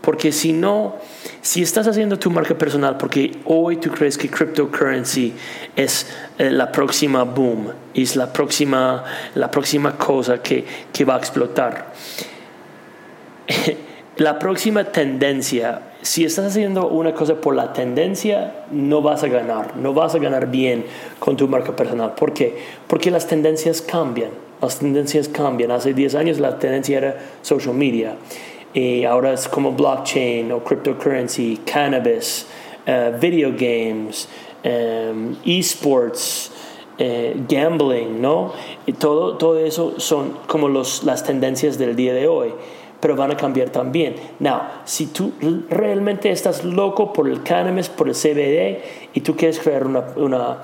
Porque si no, si estás haciendo tu marca personal porque hoy tú crees que cryptocurrency es eh, la próxima boom, es la próxima, la próxima cosa que, que va a explotar la próxima tendencia, si estás haciendo una cosa por la tendencia, no vas a ganar, no vas a ganar bien con tu marca personal. ¿Por qué? Porque las tendencias cambian, las tendencias cambian. Hace 10 años la tendencia era social media, y ahora es como blockchain o cryptocurrency, cannabis, uh, video games, um, esports. Eh, gambling, ¿no? Todo, todo eso son como los, las tendencias del día de hoy pero van a cambiar también. Now, si tú realmente estás loco por el cannabis, por el CBD, y tú quieres crear una, una,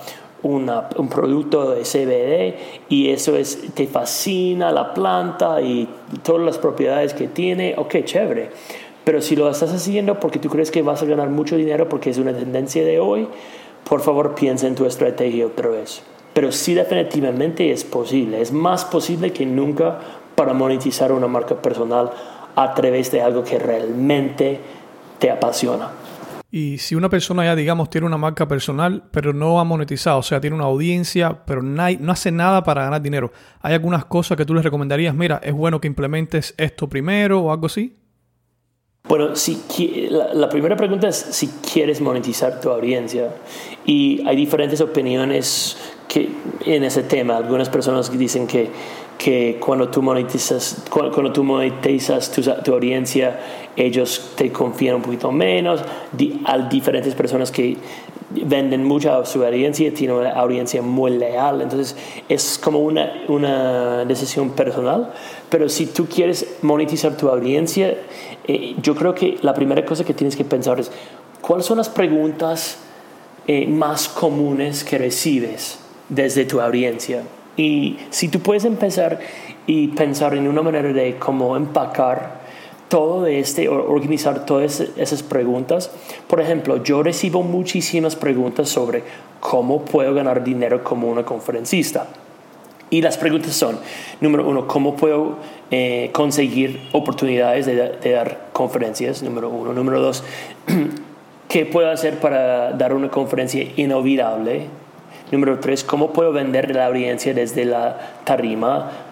un producto de CBD y eso es, te fascina la planta y todas las propiedades que tiene, ok, chévere. Pero si lo estás haciendo porque tú crees que vas a ganar mucho dinero porque es una tendencia de hoy, por favor piensa en tu estrategia otra vez. Pero sí definitivamente es posible, es más posible que nunca para monetizar una marca personal a través de algo que realmente te apasiona. Y si una persona ya, digamos, tiene una marca personal, pero no ha monetizado, o sea, tiene una audiencia, pero no hace nada para ganar dinero, ¿hay algunas cosas que tú les recomendarías? Mira, es bueno que implementes esto primero o algo así. Bueno, si, la, la, primera pregunta es si quieres monetizar tu audiencia. Y hay diferentes opiniones que, en ese tema. Algunas personas dicen que que cuando tú monetizas, cuando tú monetizas tu, tu, audiencia, ellos te confían un poquito menos. a diferentes personas que venden mucho a su audiencia, tienen una audiencia muy leal. Entonces es como una, una decisión personal. Pero si tú quieres monetizar tu audiencia, eh, yo creo que la primera cosa que tienes que pensar es cuáles son las preguntas eh, más comunes que recibes desde tu audiencia. Y si tú puedes empezar y pensar en una manera de cómo empacar todo este, organizar todas esas preguntas. Por ejemplo, yo recibo muchísimas preguntas sobre cómo puedo ganar dinero como una conferencista. Y las preguntas son, número uno, ¿cómo puedo eh, conseguir oportunidades de, de, dar conferencias? Número uno. Número dos, ¿qué puedo hacer para dar una conferencia inolvidable? Número tres, ¿cómo puedo vender la audiencia desde la tarima?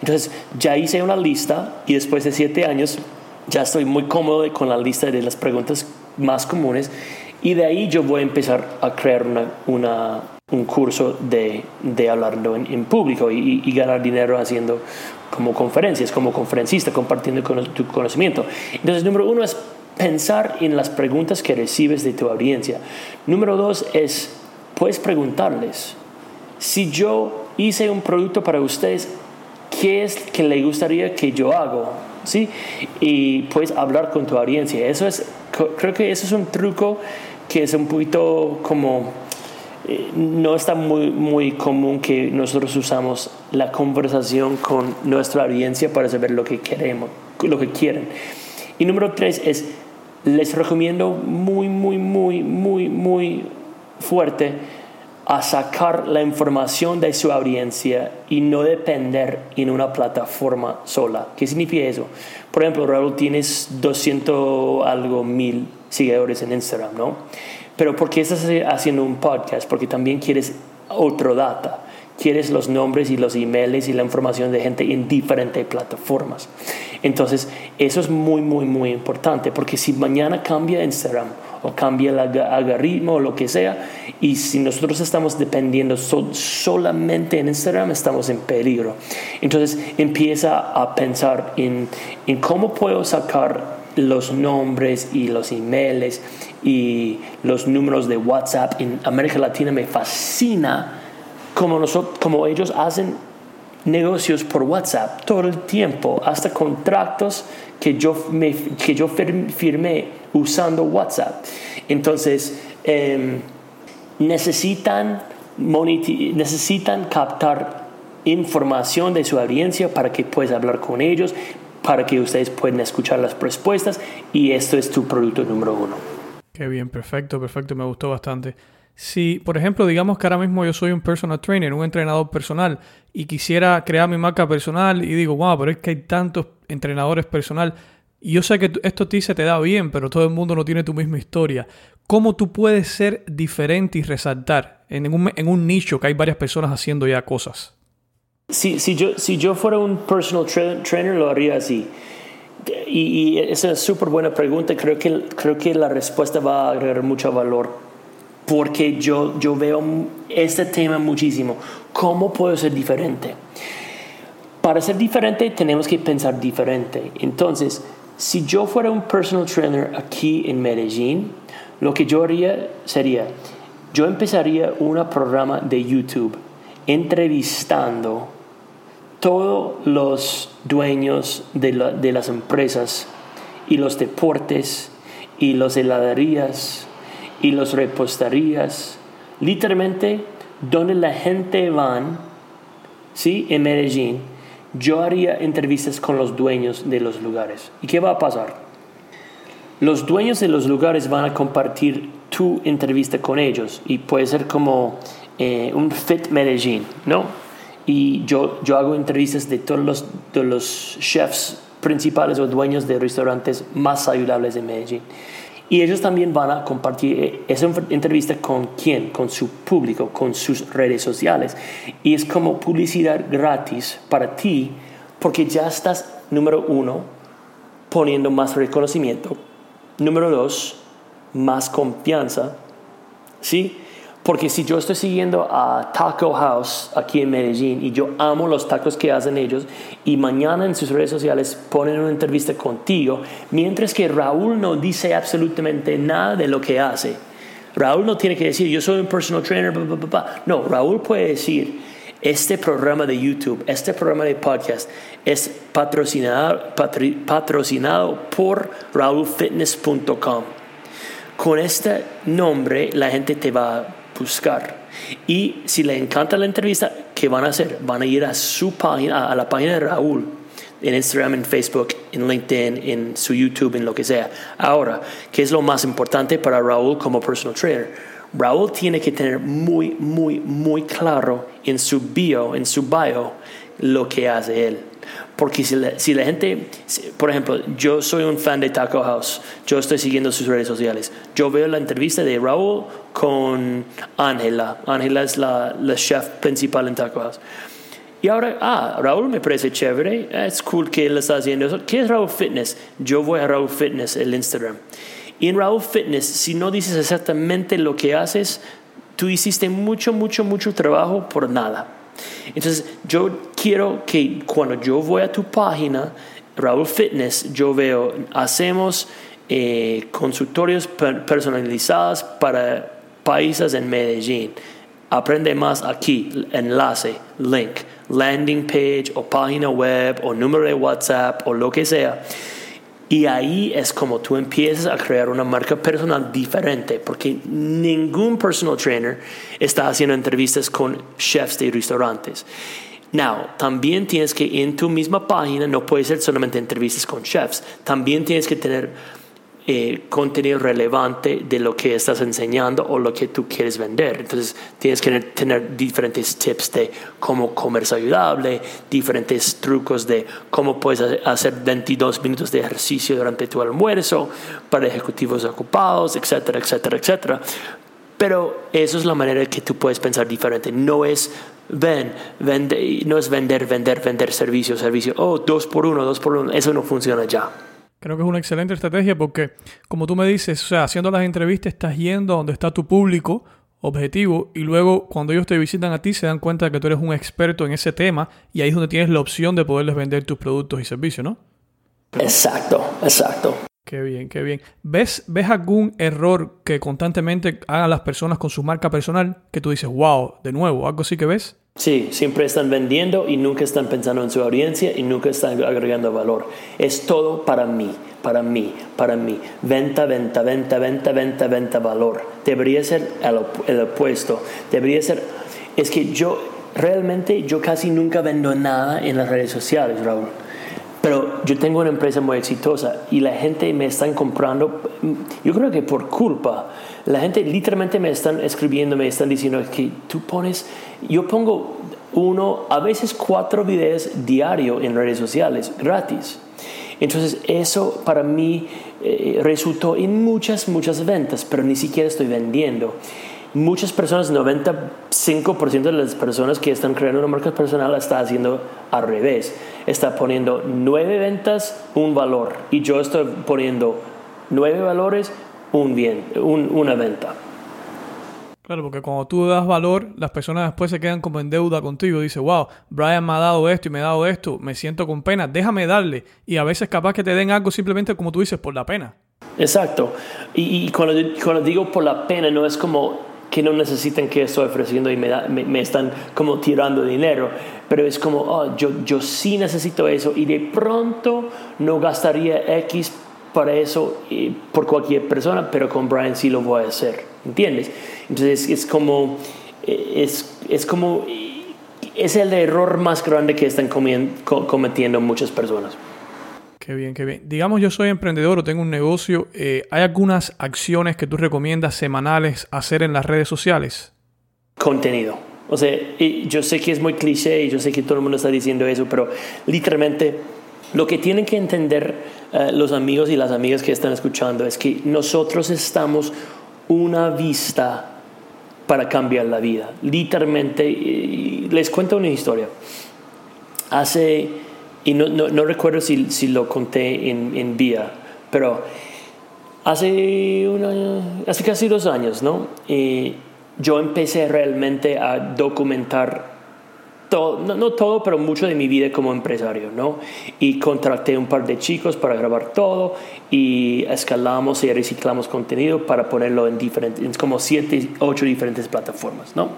Entonces, ya hice una lista y después de siete años ya estoy muy cómodo con la lista de las preguntas más comunes y de ahí yo voy a empezar a crear una, una un curso de, de hablando en, en público y, y, ganar dinero haciendo como conferencias, como conferencista, compartiendo con, tu conocimiento. Entonces, número uno es pensar en las preguntas que recibes de tu audiencia. Número dos es puedes preguntarles, si yo hice un producto para ustedes, ¿qué es que le gustaría que yo haga? ¿Sí? Y puedes hablar con tu audiencia. Eso es, creo que eso es un truco que es un poquito como, eh, no está muy, muy común que nosotros usamos la conversación con nuestra audiencia para saber lo que queremos, lo que quieren. Y número tres es, les recomiendo muy, muy, muy, muy, muy fuerte a sacar la información de su audiencia y no depender en una plataforma sola. ¿Qué significa eso? Por ejemplo, Raúl, tienes 200 algo mil seguidores en Instagram, ¿no? Pero ¿por qué estás haciendo un podcast? Porque también quieres otro data. Quieres los nombres y los emails y la información de gente en diferentes plataformas. Entonces, eso es muy, muy, muy importante porque si mañana cambia Instagram o cambia el algoritmo o lo que sea, y si nosotros estamos dependiendo solamente en Instagram, estamos en peligro. Entonces, empieza a pensar en, en cómo puedo sacar los nombres y los emails y los números de WhatsApp en América Latina me fascina como, nosotros, como ellos hacen negocios por WhatsApp todo el tiempo, hasta contratos que yo, me, que yo firmé usando WhatsApp. Entonces, em, necesitan, necesitan captar información de su audiencia para que puedas hablar con ellos, para que ustedes puedan escuchar las respuestas y esto es tu producto número uno. Qué bien, perfecto, perfecto, me gustó bastante. Si, por ejemplo, digamos que ahora mismo yo soy un personal trainer, un entrenador personal, y quisiera crear mi marca personal y digo, wow, pero es que hay tantos entrenadores personal, y yo sé que esto a ti se te da bien, pero todo el mundo no tiene tu misma historia. ¿Cómo tú puedes ser diferente y resaltar en un, en un nicho que hay varias personas haciendo ya cosas? Si, si, yo, si yo fuera un personal trainer, lo haría así. Y, y es una súper buena pregunta. Creo que, creo que la respuesta va a agregar mucho valor. Porque yo, veo este tema muchísimo. ¿Cómo puedo ser diferente? Para ser diferente tenemos que pensar diferente. Entonces, si yo fuera un personal trainer aquí en Medellín, lo que yo haría sería, yo empezaría un programa de YouTube entrevistando todos los dueños de, las empresas y los deportes y las heladerías y las reposterías, literalmente donde la gente van, ¿sí? En Medellín, yo haría entrevistas con los dueños de los lugares. ¿Y qué va a pasar? Los dueños de los lugares van a compartir tu entrevista con ellos y puede ser como eh, un Fit Medellín, ¿no? y yo, yo hago entrevistas de todos los, de los chefs principales o dueños de restaurantes más saludables de Medellín. Y ellos también van a compartir eh, esa entrevista con quién, con su público, con sus redes sociales. Y es como publicidad gratis para ti porque ya estás, número uno, poniendo más reconocimiento. Número dos, más confianza. ¿Sí? Porque si yo estoy siguiendo a Taco House aquí en Medellín y yo amo los tacos que hacen ellos y mañana en sus redes sociales ponen una entrevista contigo, mientras que Raúl no dice absolutamente nada de lo que hace. Raúl no tiene que decir yo soy un personal trainer, no, Raúl puede decir este programa de YouTube, este programa de podcast es patrocinado, patrocinado por raulfitness.com. Con este nombre la gente te va buscar. Y si le encanta la entrevista, ¿qué van a hacer? Van a ir a su página, a la página de Raúl, en Instagram, en Facebook, en LinkedIn, en su YouTube, en lo que sea. Ahora, ¿qué es lo más importante para Raúl como personal trainer? Raúl tiene que tener muy, muy, muy claro en su bio, en su bio, lo que hace él. Porque si la, si la, gente, por ejemplo, yo soy un fan de Taco House, yo estoy siguiendo sus redes sociales, yo veo la entrevista de Raúl con Ángela, Ángela es la, la chef principal en Taco House. Y ahora, ah, Raúl me parece chévere, es cool que él está haciendo eso. ¿Qué es Raúl Fitness? Yo voy a Raúl Fitness, el Instagram. Y en Raúl Fitness, si no dices exactamente lo que haces, tú hiciste mucho, mucho, mucho trabajo por nada. Entonces, yo quiero que cuando yo voy a tu página, Raúl Fitness, yo veo, hacemos eh, consultorios personalizados para países en Medellín. Aprende más aquí, enlace, link, landing page o página web o número de WhatsApp o lo que sea. Y ahí es como tú empiezas a crear una marca personal diferente, porque ningún personal trainer está haciendo entrevistas con chefs de restaurantes. Now, también tienes que en tu misma página, no puede ser solamente entrevistas con chefs, también tienes que tener eh, contenido relevante de lo que estás enseñando o lo que tú quieres vender. Entonces tienes que tener diferentes tips de cómo comer saludable, diferentes trucos de cómo puedes hacer 22 minutos de ejercicio durante tu almuerzo para ejecutivos ocupados, etcétera, etcétera, etcétera. Pero eso es la manera que tú puedes pensar diferente. No es ven, vende, no es vender, vender, vender servicio, servicio. Oh, dos por uno, dos por uno. Eso no funciona ya. Creo que es una excelente estrategia porque, como tú me dices, o sea, haciendo las entrevistas estás yendo a donde está tu público objetivo y luego cuando ellos te visitan a ti se dan cuenta de que tú eres un experto en ese tema y ahí es donde tienes la opción de poderles vender tus productos y servicios, ¿no? Exacto, exacto. Qué bien, qué bien. ¿Ves, ¿Ves algún error que constantemente hagan las personas con su marca personal que tú dices, wow, de nuevo, algo así que ves? Sí, siempre están vendiendo y nunca están pensando en su audiencia y nunca están agregando valor. Es todo para mí, para mí, para mí. Venta, venta, venta, venta, venta, venta, valor. Debería ser el, el opuesto. Debería ser... Es que yo realmente, yo casi nunca vendo nada en las redes sociales, Raúl. Pero yo tengo una empresa muy exitosa y la gente me están comprando, yo creo que por culpa, la gente literalmente me están escribiendo, me están diciendo que tú pones, yo pongo uno, a veces cuatro videos diario en redes sociales, gratis. Entonces eso para mí eh, resultó en muchas, muchas ventas, pero ni siquiera estoy vendiendo muchas personas, 95% de las personas que están creando una marca personal está haciendo al revés. Está poniendo nueve ventas, un valor. Y yo estoy poniendo nueve valores, un bien, una venta. Claro, porque cuando tú das valor, las personas después se quedan como en deuda contigo. Dice, wow, Brian me ha dado esto y me ha dado esto, me siento con pena, déjame darle. Y a veces capaz que te den algo simplemente como tú dices, por la pena. Exacto. Y, cuando, cuando digo por la pena, no es como que no necesitan que estoy ofreciendo y me, me, están como tirando dinero, pero es como, oh, yo, yo sí necesito eso y de pronto no gastaría X para eso por cualquier persona, pero con Brian sí lo voy a hacer, ¿entiendes? Entonces es como, es, es como, es el error más grande que están cometiendo muchas personas. Qué bien, qué bien. Digamos, yo soy emprendedor o tengo un negocio. Eh, ¿Hay algunas acciones que tú recomiendas semanales hacer en las redes sociales? Contenido. O sea, yo sé que es muy cliché y yo sé que todo el mundo está diciendo eso, pero literalmente lo que tienen que entender eh, los amigos y las amigas que están escuchando es que nosotros estamos una vista para cambiar la vida. Literalmente, les cuento una historia. Hace y no, no, no recuerdo si, si, lo conté en, en vía, pero hace, una, hace casi dos años, ¿no? Y yo empecé realmente a documentar todo, no, no, todo, pero mucho de mi vida como empresario, ¿no? Y contraté un par de chicos para grabar todo y escalamos y reciclamos contenido para ponerlo en diferentes, en como siete, ocho diferentes plataformas, ¿no?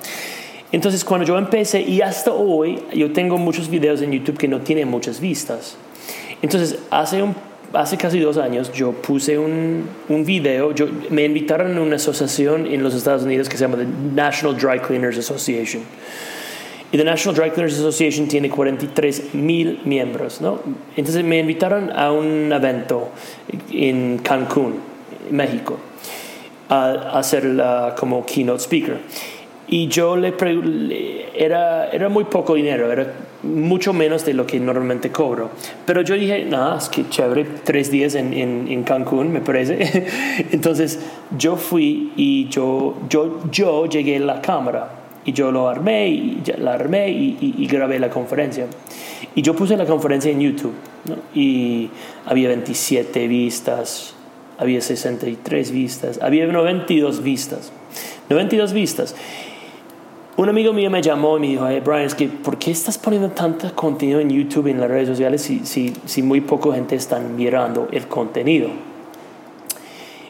Entonces cuando yo empecé y hasta hoy yo tengo muchos videos en YouTube que no tienen muchas vistas. Entonces hace, un, hace casi dos años yo puse un, un video, yo, me invitaron a una asociación en los Estados Unidos que se llama the National Dry Cleaners Association. Y the National Dry Cleaners Association tiene 43 mil miembros, ¿no? Entonces me invitaron a un evento en Cancún, México, a, a ser la, como keynote speaker. Y yo le era, era muy poco dinero, era mucho menos de lo que normalmente cobro. Pero yo dije, nada, es que chévere, tres días en, en, Cancún, me parece. Entonces yo fui y yo, yo, yo llegué a la cámara y yo lo armé, y la armé y, y, grabé la conferencia. Y yo puse la conferencia en YouTube y había 27 vistas, había 63 vistas, había 92 vistas. 92 vistas un amigo mío me llamó y me dijo, hey Brian, es que ¿por qué estás poniendo tanto contenido en YouTube y en las redes sociales si, si, si muy poca gente está mirando el contenido?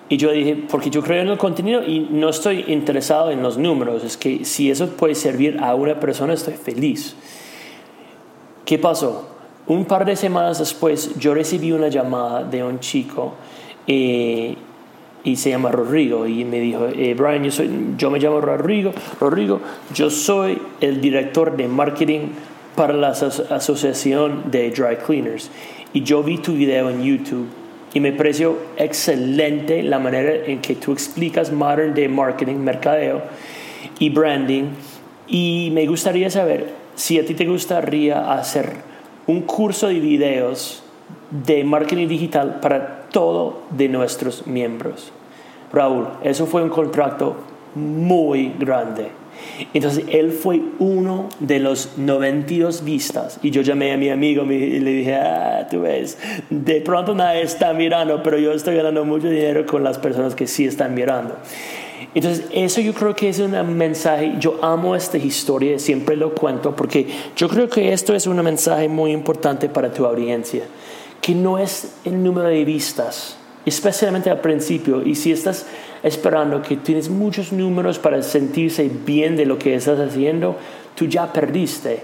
Y yo dije, porque yo creo en el contenido y no estoy interesado en los números, es que si eso puede servir a una persona, estoy feliz. ¿Qué pasó? Un par de semanas después, yo recibí una llamada de un chico eh, y se llama Rodrigo. Y me dijo, eh, Brian, yo, soy, yo me llamo Rodrigo, Rodrigo, yo soy el director de marketing para la asociación de dry cleaners. Y yo vi tu video en YouTube y me pareció excelente la manera en que tú explicas modern day marketing, mercadeo y branding. Y me gustaría saber si a ti te gustaría hacer un curso de videos de marketing digital para todo de nuestros miembros. Raúl, eso fue un contrato muy grande. Entonces él fue uno de los 92 vistas y yo llamé a mi amigo y le dije, ah, tú ves, de pronto nadie está mirando, pero yo estoy ganando mucho dinero con las personas que sí están mirando. Entonces, eso yo creo que es un mensaje, yo amo esta historia, siempre lo cuento, porque yo creo que esto es un mensaje muy importante para tu audiencia, que no es el número de vistas, especialmente al principio, y si estás esperando que tienes muchos números para sentirse bien de lo que estás haciendo, tú ya perdiste.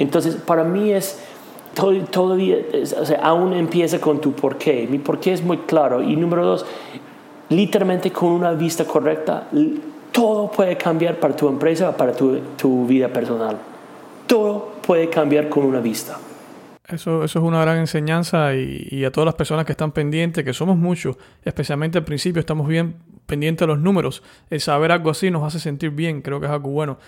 Entonces, para mí es, todavía, o sea, aún empieza con tu por qué. Mi por qué es muy claro. Y número dos, literalmente con una vista correcta, todo puede cambiar para tu empresa, para tu, tu vida personal. Todo puede cambiar con una vista. Eso, eso es una gran enseñanza y, y, a todas las personas que están pendientes, que somos muchos, especialmente al principio estamos bien pendientes de los números. El saber algo así nos hace sentir bien, creo que es algo bueno.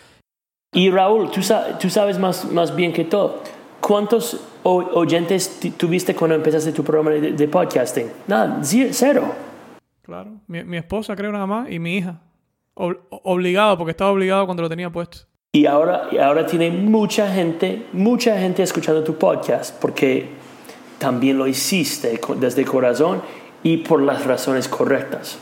Y Raúl, tú, tú sabes más, más bien que todo. ¿Cuántos oyentes tuviste cuando empezaste tu programa de, de podcasting? Nada, cero. Claro. Mi, mi, esposa, creo, nada más, y mi hija. obligado, porque estaba obligado cuando lo tenía puesto. Y ahora, y ahora tiene mucha gente, mucha gente escuchando tu podcast, porque también lo hiciste desde el corazón y por las razones correctas.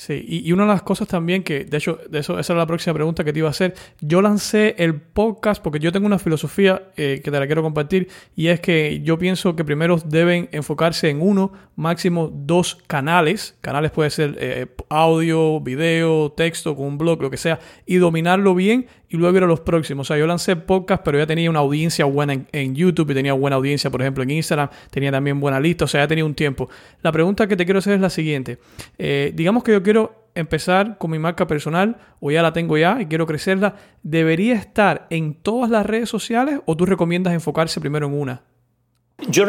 Sí, y, una de las cosas también que, de hecho, de eso, esa era la próxima pregunta que te iba a hacer. Yo lancé el podcast porque yo tengo una filosofía eh, que te la quiero compartir y es que yo pienso que primero deben enfocarse en uno, máximo dos canales. Canales puede ser eh, audio, video, texto, con un blog, lo que sea, y dominarlo bien y luego ir a los próximos. O sea, yo lancé podcast, pero ya tenía una audiencia buena en, YouTube y tenía buena audiencia, por ejemplo, en Instagram, tenía también buena lista, o sea, ya tenía un tiempo. La pregunta que te quiero hacer es la siguiente. Eh, digamos que yo quiero empezar con mi marca personal o ya la tengo ya y quiero crecerla, ¿debería estar en todas las redes sociales o tú recomiendas enfocarse primero en una? Yo,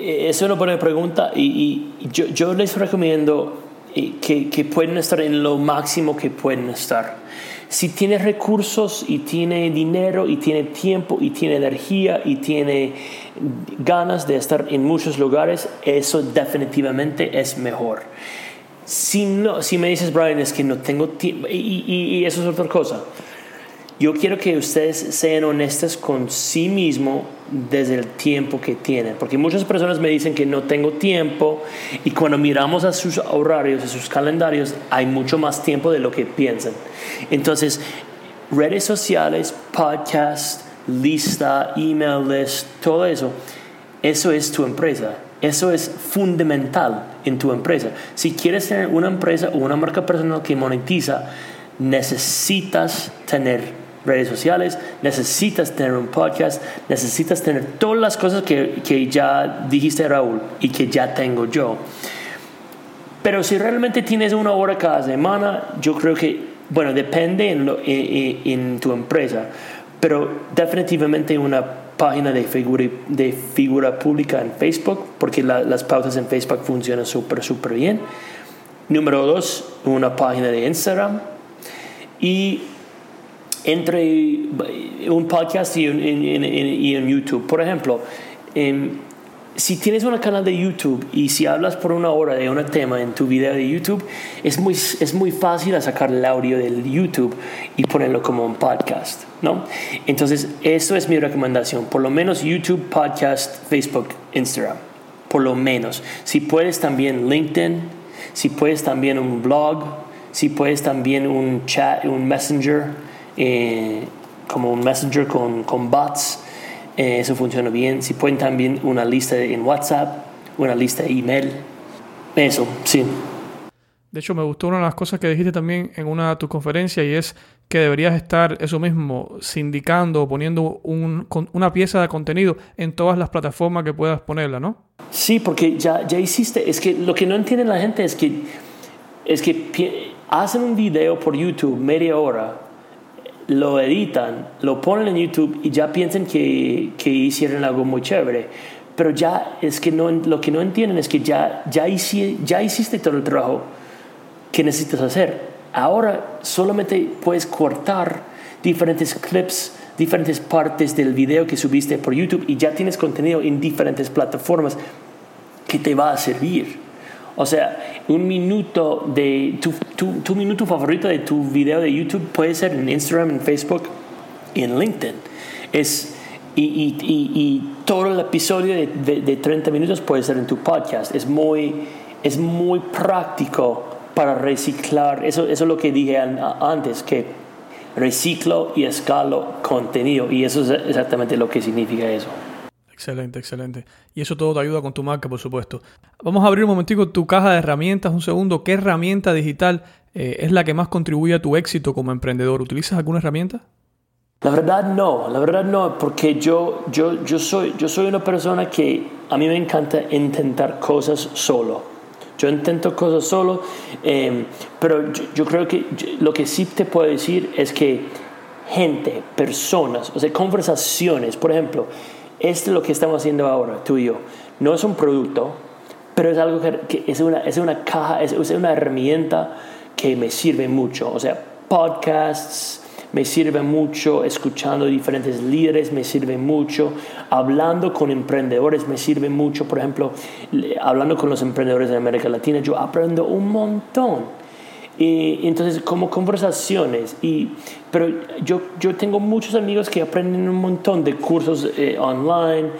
es una buena pregunta y, yo, yo, les recomiendo eh, que, que pueden estar en lo máximo que pueden estar. Si tiene recursos y tiene dinero y tiene tiempo y tiene energía y tiene ganas de estar en muchos lugares, eso definitivamente es mejor. Si, no, si me dices, Brian, es que no tengo tiempo, y, eso es otra cosa. Yo quiero que ustedes sean honestos con sí mismo desde el tiempo que tienen, porque muchas personas me dicen que no tengo tiempo y cuando miramos a sus horarios, a sus calendarios, hay mucho más tiempo de lo que piensan. Entonces, redes sociales, podcast, lista, email list, todo eso, eso es tu empresa. Eso es fundamental en tu empresa. Si quieres tener una empresa o una marca personal que monetiza, necesitas tener redes sociales, necesitas tener un podcast, necesitas tener todas las cosas que, que ya dijiste Raúl y que ya tengo yo. Pero si realmente tienes una hora cada semana, yo creo que, bueno, depende en, en, en tu empresa, pero definitivamente una página de figura, de figura pública en Facebook, porque las pautas en Facebook funcionan súper, súper bien. Número dos, una página de Instagram. Y entre un podcast y un, YouTube. Por ejemplo, si tienes un canal de YouTube y si hablas por una hora de un tema en tu video de YouTube, es muy, es muy fácil sacar el audio del YouTube y ponerlo como un podcast, ¿no? Entonces, eso es mi recomendación. Por lo menos YouTube, podcast, Facebook, Instagram. Por lo menos. Si puedes también LinkedIn, si puedes también un blog, si puedes también un chat, un messenger, eh, como un messenger con, con bots eh, eso funciona bien. Si pueden también una lista en WhatsApp, una lista de email. Eso, sí. De hecho, me gustó una de las cosas que dijiste también en una de tus conferencias y es que deberías estar eso mismo, sindicando o poniendo un, una pieza de contenido en todas las plataformas que puedas ponerla, ¿no? Sí, porque ya, ya hiciste, es que lo que no entiende la gente es que, es que hacen un video por YouTube media hora lo editan, lo ponen en YouTube y ya piensan que, que hicieron algo muy chévere. Pero ya es que no, lo que no entienden es que ya, ya, ya hiciste todo el trabajo que necesitas hacer. Ahora solamente puedes cortar diferentes clips, diferentes partes del video que subiste por YouTube y ya tienes contenido en diferentes plataformas que te va a servir. O sea, un minuto de tu, tu, minuto favorito de tu video de YouTube puede ser en Instagram, en Facebook y en LinkedIn. Es, y, y, y, todo el episodio de, de, de, 30 minutos puede ser en tu podcast. Es muy, es muy práctico para reciclar. Eso, eso es lo que dije antes, que reciclo y escalo contenido. Y eso es exactamente lo que significa eso. Excelente, excelente. Y eso todo te ayuda con tu marca, por supuesto. Vamos a abrir un momentico tu caja de herramientas, un segundo. ¿Qué herramienta digital eh, es la que más contribuye a tu éxito como emprendedor? ¿Utilizas alguna herramienta? La verdad no, la verdad no, porque yo, yo, yo, soy, yo soy una persona que a mí me encanta intentar cosas solo. Yo intento cosas solo, eh, pero yo, creo que lo que sí te puedo decir es que gente, personas, o sea, conversaciones, por ejemplo, esto es lo que estamos haciendo ahora, tú y yo. No es un producto, pero es algo que, es, una, es una caja, es, una herramienta que me sirve mucho. O sea, podcasts me sirve mucho, escuchando diferentes líderes me sirve mucho, hablando con emprendedores me sirve mucho. Por ejemplo, hablando con los emprendedores de América Latina, yo aprendo un montón. Y entonces, como conversaciones, y, pero yo, yo tengo muchos amigos que aprenden un montón de cursos eh, online,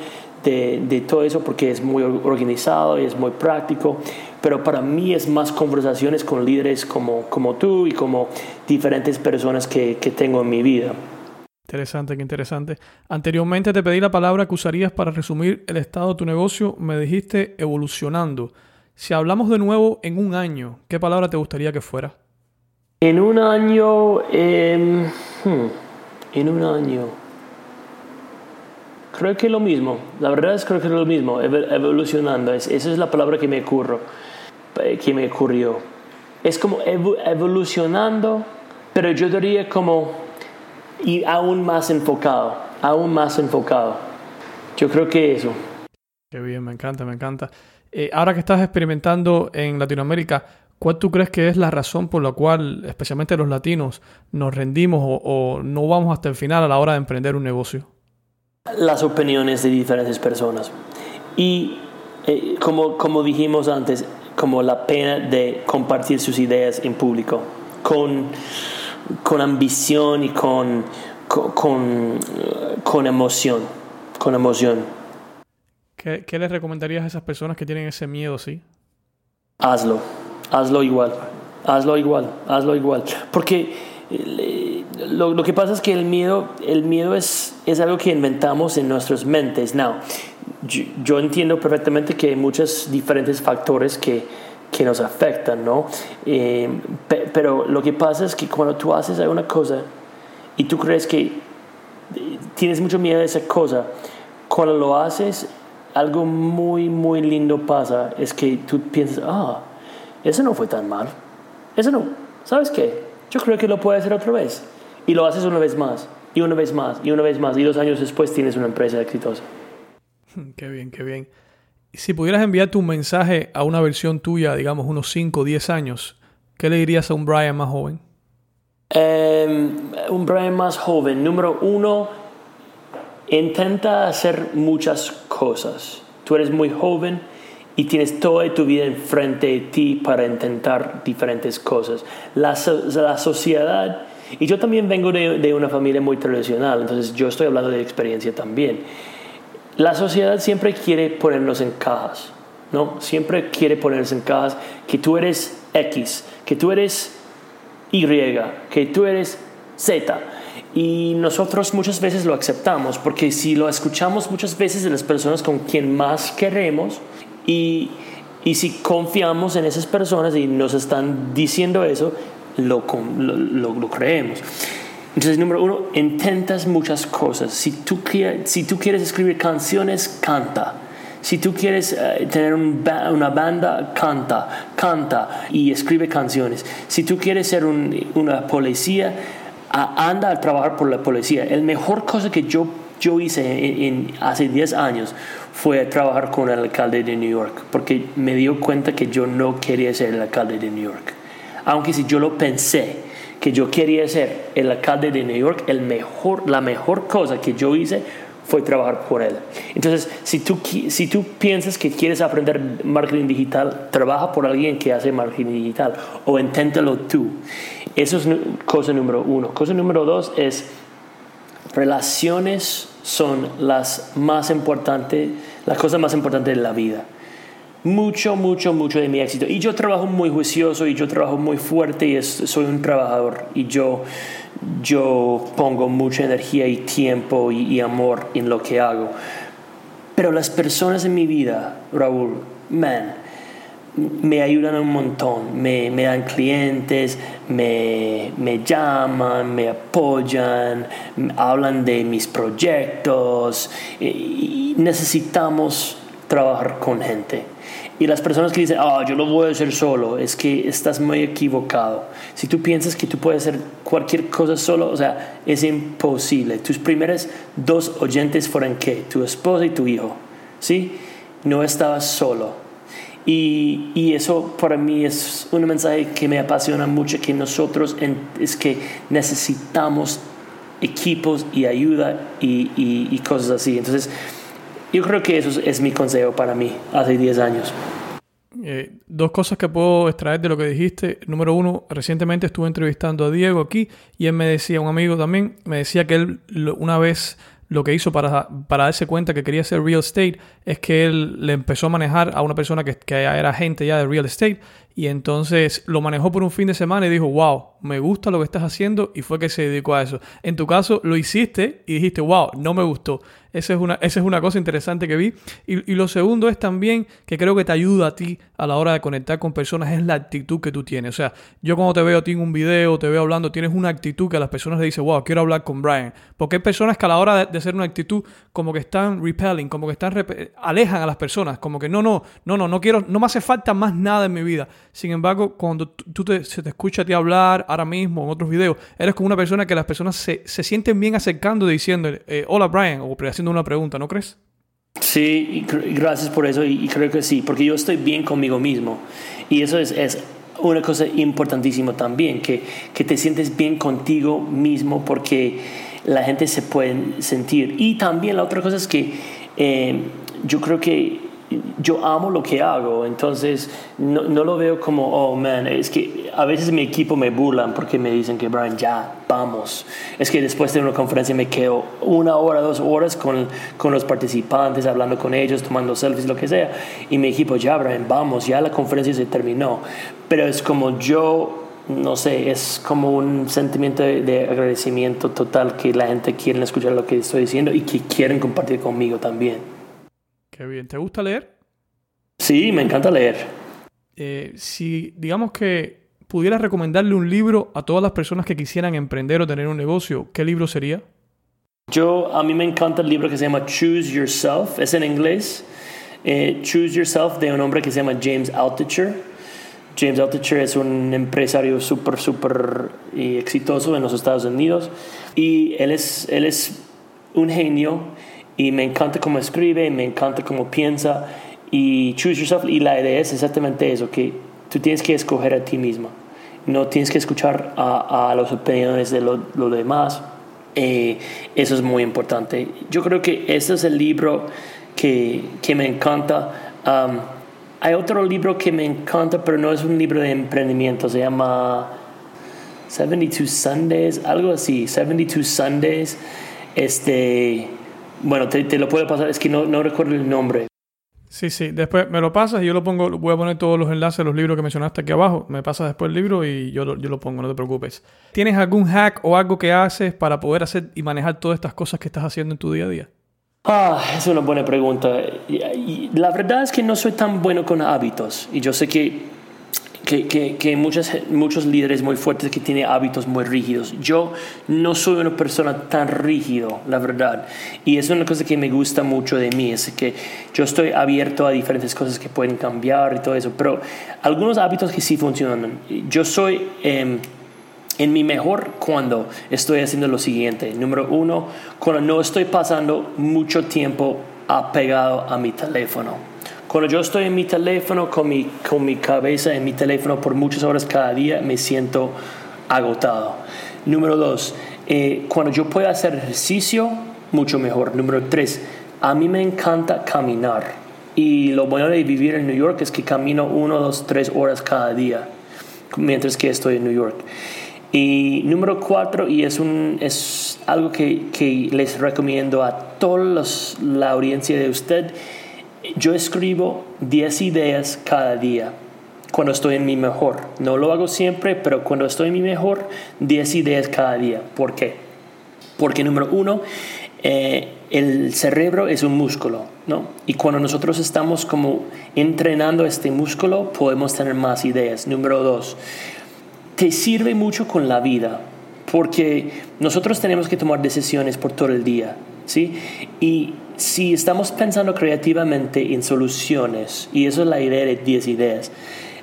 de, de, todo eso, porque es muy organizado y es muy práctico. Pero para mí es más conversaciones con líderes como, como tú y como diferentes personas que, que tengo en mi vida. Interesante, qué interesante. Anteriormente te pedí la palabra que usarías para resumir el estado de tu negocio. Me dijiste evolucionando. Si hablamos de nuevo en un año, ¿qué palabra te gustaría que fuera? En un año, eh, en un año, creo que lo mismo. La verdad es creo que es lo mismo, evolucionando. esa es la palabra que me ocurrió, eh, que me ocurrió. Es como evolucionando, pero yo diría como y aún más enfocado, aún más enfocado. Yo creo que eso. Qué bien, me encanta, me encanta. Eh, ahora que estás experimentando en Latinoamérica, ¿cuál tú crees que es la razón por la cual, especialmente los latinos, nos rendimos o, no vamos hasta el final a la hora de emprender un negocio? Las opiniones de diferentes personas. Y eh, como, como dijimos antes, como la pena de compartir sus ideas en público, con, con ambición y con, con, con emoción, con emoción. ¿Qué, ¿Qué, les recomendarías a esas personas que tienen ese miedo, sí? Hazlo, hazlo igual, hazlo igual, hazlo igual. Porque eh, lo, lo, que pasa es que el miedo, el miedo es, es algo que inventamos en nuestras mentes. Now, yo, yo entiendo perfectamente que hay muchos diferentes factores que, que nos afectan, ¿no? Eh, pe, pero lo que pasa es que cuando tú haces alguna cosa y tú crees que eh, tienes mucho miedo de esa cosa, cuando lo haces algo muy, muy lindo pasa, es que tú piensas, ah, eso no fue tan mal. Eso no, ¿sabes qué? Yo creo que lo puedo hacer otra vez. Y lo haces una vez más, y una vez más, y una vez más, y dos años después tienes una empresa exitosa. Qué bien, qué bien. Si pudieras enviar tu mensaje a una versión tuya, digamos unos 5 o 10 años, ¿qué le dirías a un Brian más joven? Um, un Brian más joven, número uno, intenta hacer muchas cosas. Tú eres muy joven y tienes toda tu vida enfrente de ti para intentar diferentes cosas. La, la sociedad, y yo también vengo de, de, una familia muy tradicional, entonces yo estoy hablando de experiencia también. La sociedad siempre quiere ponernos en cajas, ¿no? Siempre quiere ponernos en cajas que tú eres X, que tú eres Y, que tú eres Z y nosotros muchas veces lo aceptamos, porque si lo escuchamos muchas veces de las personas con quien más queremos y, y si confiamos en esas personas y nos están diciendo eso, lo, lo, lo, creemos. Entonces, número uno, intentas muchas cosas. Si tú, si tú quieres escribir canciones, canta. Si tú quieres uh, tener un ba una banda, canta, canta y escribe canciones. Si tú quieres ser un, una policía, anda a trabajar por la policía. El mejor cosa que yo, yo hice en, hace 10 años fue trabajar con el alcalde de New York, porque me dio cuenta que yo no quería ser el alcalde de New York. Aunque si yo lo pensé, que yo quería ser el alcalde de New York, el mejor, la mejor cosa que yo hice fue trabajar por él. Entonces, si tú, si tú piensas que quieres aprender marketing digital, trabaja por alguien que hace marketing digital o inténtalo tú. Eso es cosa número uno. Cosa número dos es relaciones son las más importantes, las cosas más importantes de la vida. Mucho, mucho, mucho de mi éxito. Y yo trabajo muy juicioso y yo trabajo muy fuerte y soy un trabajador. Y yo, yo pongo mucha energía y tiempo y, amor en lo que hago. Pero las personas en mi vida, Raúl, man, me ayudan un montón, me, me dan clientes, me, me, llaman, me apoyan, hablan de mis proyectos y necesitamos trabajar con gente. Y las personas que dicen, ah, yo lo voy a hacer solo, es que estás muy equivocado. Si tú piensas que tú puedes hacer cualquier cosa solo, o sea, es imposible. Tus primeros dos oyentes fueron qué? Tu esposa y tu hijo. ¿Sí? No estabas solo. Y, y, eso para mí es un mensaje que me apasiona mucho, que nosotros es que necesitamos equipos y ayuda y, y, y cosas así. Entonces, yo creo que eso es mi consejo para mí hace 10 años. Eh, dos cosas que puedo extraer de lo que dijiste. Número uno, recientemente estuve entrevistando a Diego aquí y él me decía, un amigo también, me decía que él una vez lo que hizo para, para darse cuenta que quería hacer real estate es que él le empezó a manejar a una persona que, que era agente ya de real estate y entonces lo manejó por un fin de semana y dijo, wow, me gusta lo que estás haciendo y fue que se dedicó a eso. En tu caso lo hiciste y dijiste, wow, no me gustó. Esa es una, esa es una cosa interesante que vi. Y, y, lo segundo es también que creo que te ayuda a ti a la hora de conectar con personas, es la actitud que tú tienes. O sea, yo cuando te veo a ti en un video, te veo hablando, tienes una actitud que a las personas le dice, wow, quiero hablar con Brian. Porque hay personas que a la hora de, de hacer una actitud como que están repelling, como que están alejan a las personas, como que no, no, no, no, no quiero, no me hace falta más nada en mi vida. Sin embargo, cuando tú te, se te escucha a ti hablar ahora mismo en otros videos, eres como una persona que las personas se, se sienten bien acercando diciendo, eh, hola Brian, o haciendo una pregunta, ¿no crees? Sí, gracias por eso y, creo que sí, porque yo estoy bien conmigo mismo y eso es, es una cosa importantísima también, que, que, te sientes bien contigo mismo porque la gente se puede sentir. Y también la otra cosa es que eh, yo creo que yo amo lo que hago, entonces no, no, lo veo como, oh man, es que a veces mi equipo me burlan porque me dicen que Brian, ya, vamos. Es que después de una conferencia me quedo una hora, dos horas con, con los participantes, hablando con ellos, tomando selfies, lo que sea, y mi equipo, ya, Brian, vamos, ya la conferencia se terminó. Pero es como yo no sé, es como un sentimiento de, de, agradecimiento total que la gente quiere escuchar lo que estoy diciendo y que quieren compartir conmigo también. Qué bien. ¿Te gusta leer? Sí, me encanta leer. Eh, si digamos que pudieras recomendarle un libro a todas las personas que quisieran emprender o tener un negocio, ¿qué libro sería? Yo, a mí me encanta el libro que se llama Choose Yourself, es en inglés. Eh, Choose Yourself de un hombre que se llama James Altucher. James Altucher es un empresario súper, súper eh, exitoso en los Estados Unidos y él es, él es un genio y me encanta cómo escribe, me encanta cómo piensa y choose yourself y la idea es exactamente eso, que tú tienes que escoger a ti misma, no tienes que escuchar a, a las opiniones de los lo demás, eh, eso es muy importante. Yo creo que este es el libro que, que me encanta. Hay otro libro que me encanta, pero no es un libro de emprendimiento, se llama 72 Sundays, algo así, 72 Sundays. Este, bueno, te, te, lo puedo pasar, es que no, no recuerdo el nombre. Sí, sí, después me lo pasas y yo lo pongo, voy a poner todos los enlaces de los libros que mencionaste aquí abajo. Me pasas después el libro y yo lo, yo lo pongo, no te preocupes. ¿Tienes algún hack o algo que haces para poder hacer y manejar todas estas cosas que estás haciendo en tu día a día? Ah, es una buena pregunta. La verdad es que no soy tan bueno con hábitos y yo sé que que, que, que muchos, líderes muy fuertes que tienen hábitos muy rígidos. Yo no soy una persona tan rígido, la verdad. Y es una cosa que me gusta mucho de mí, es que yo estoy abierto a diferentes cosas que pueden cambiar y todo eso. Pero algunos hábitos que sí funcionan. Yo soy... Eh, en mi mejor cuando estoy haciendo lo siguiente. Número uno, cuando no estoy pasando mucho tiempo apegado a mi teléfono. Cuando yo estoy en mi teléfono, con mi, con mi cabeza en mi teléfono por muchas horas cada día, me siento agotado. Número dos, eh, cuando yo puedo hacer ejercicio, mucho mejor. Número tres, a mí me encanta caminar. Y lo bueno de vivir en New York es que camino uno, dos, tres horas cada día mientras que estoy en New York. Y número cuatro, y es, un, es algo que, que les recomiendo a toda la audiencia de usted, yo escribo 10 ideas cada día cuando estoy en mi mejor. No lo hago siempre, pero cuando estoy en mi mejor, 10 ideas cada día. ¿Por qué? Porque número uno, eh, el cerebro es un músculo, ¿no? Y cuando nosotros estamos como entrenando este músculo, podemos tener más ideas. Número dos, te sirve mucho con la vida, porque nosotros tenemos que tomar decisiones por todo el día, ¿sí? Y si estamos pensando creativamente en soluciones, y eso es la idea de 10 ideas,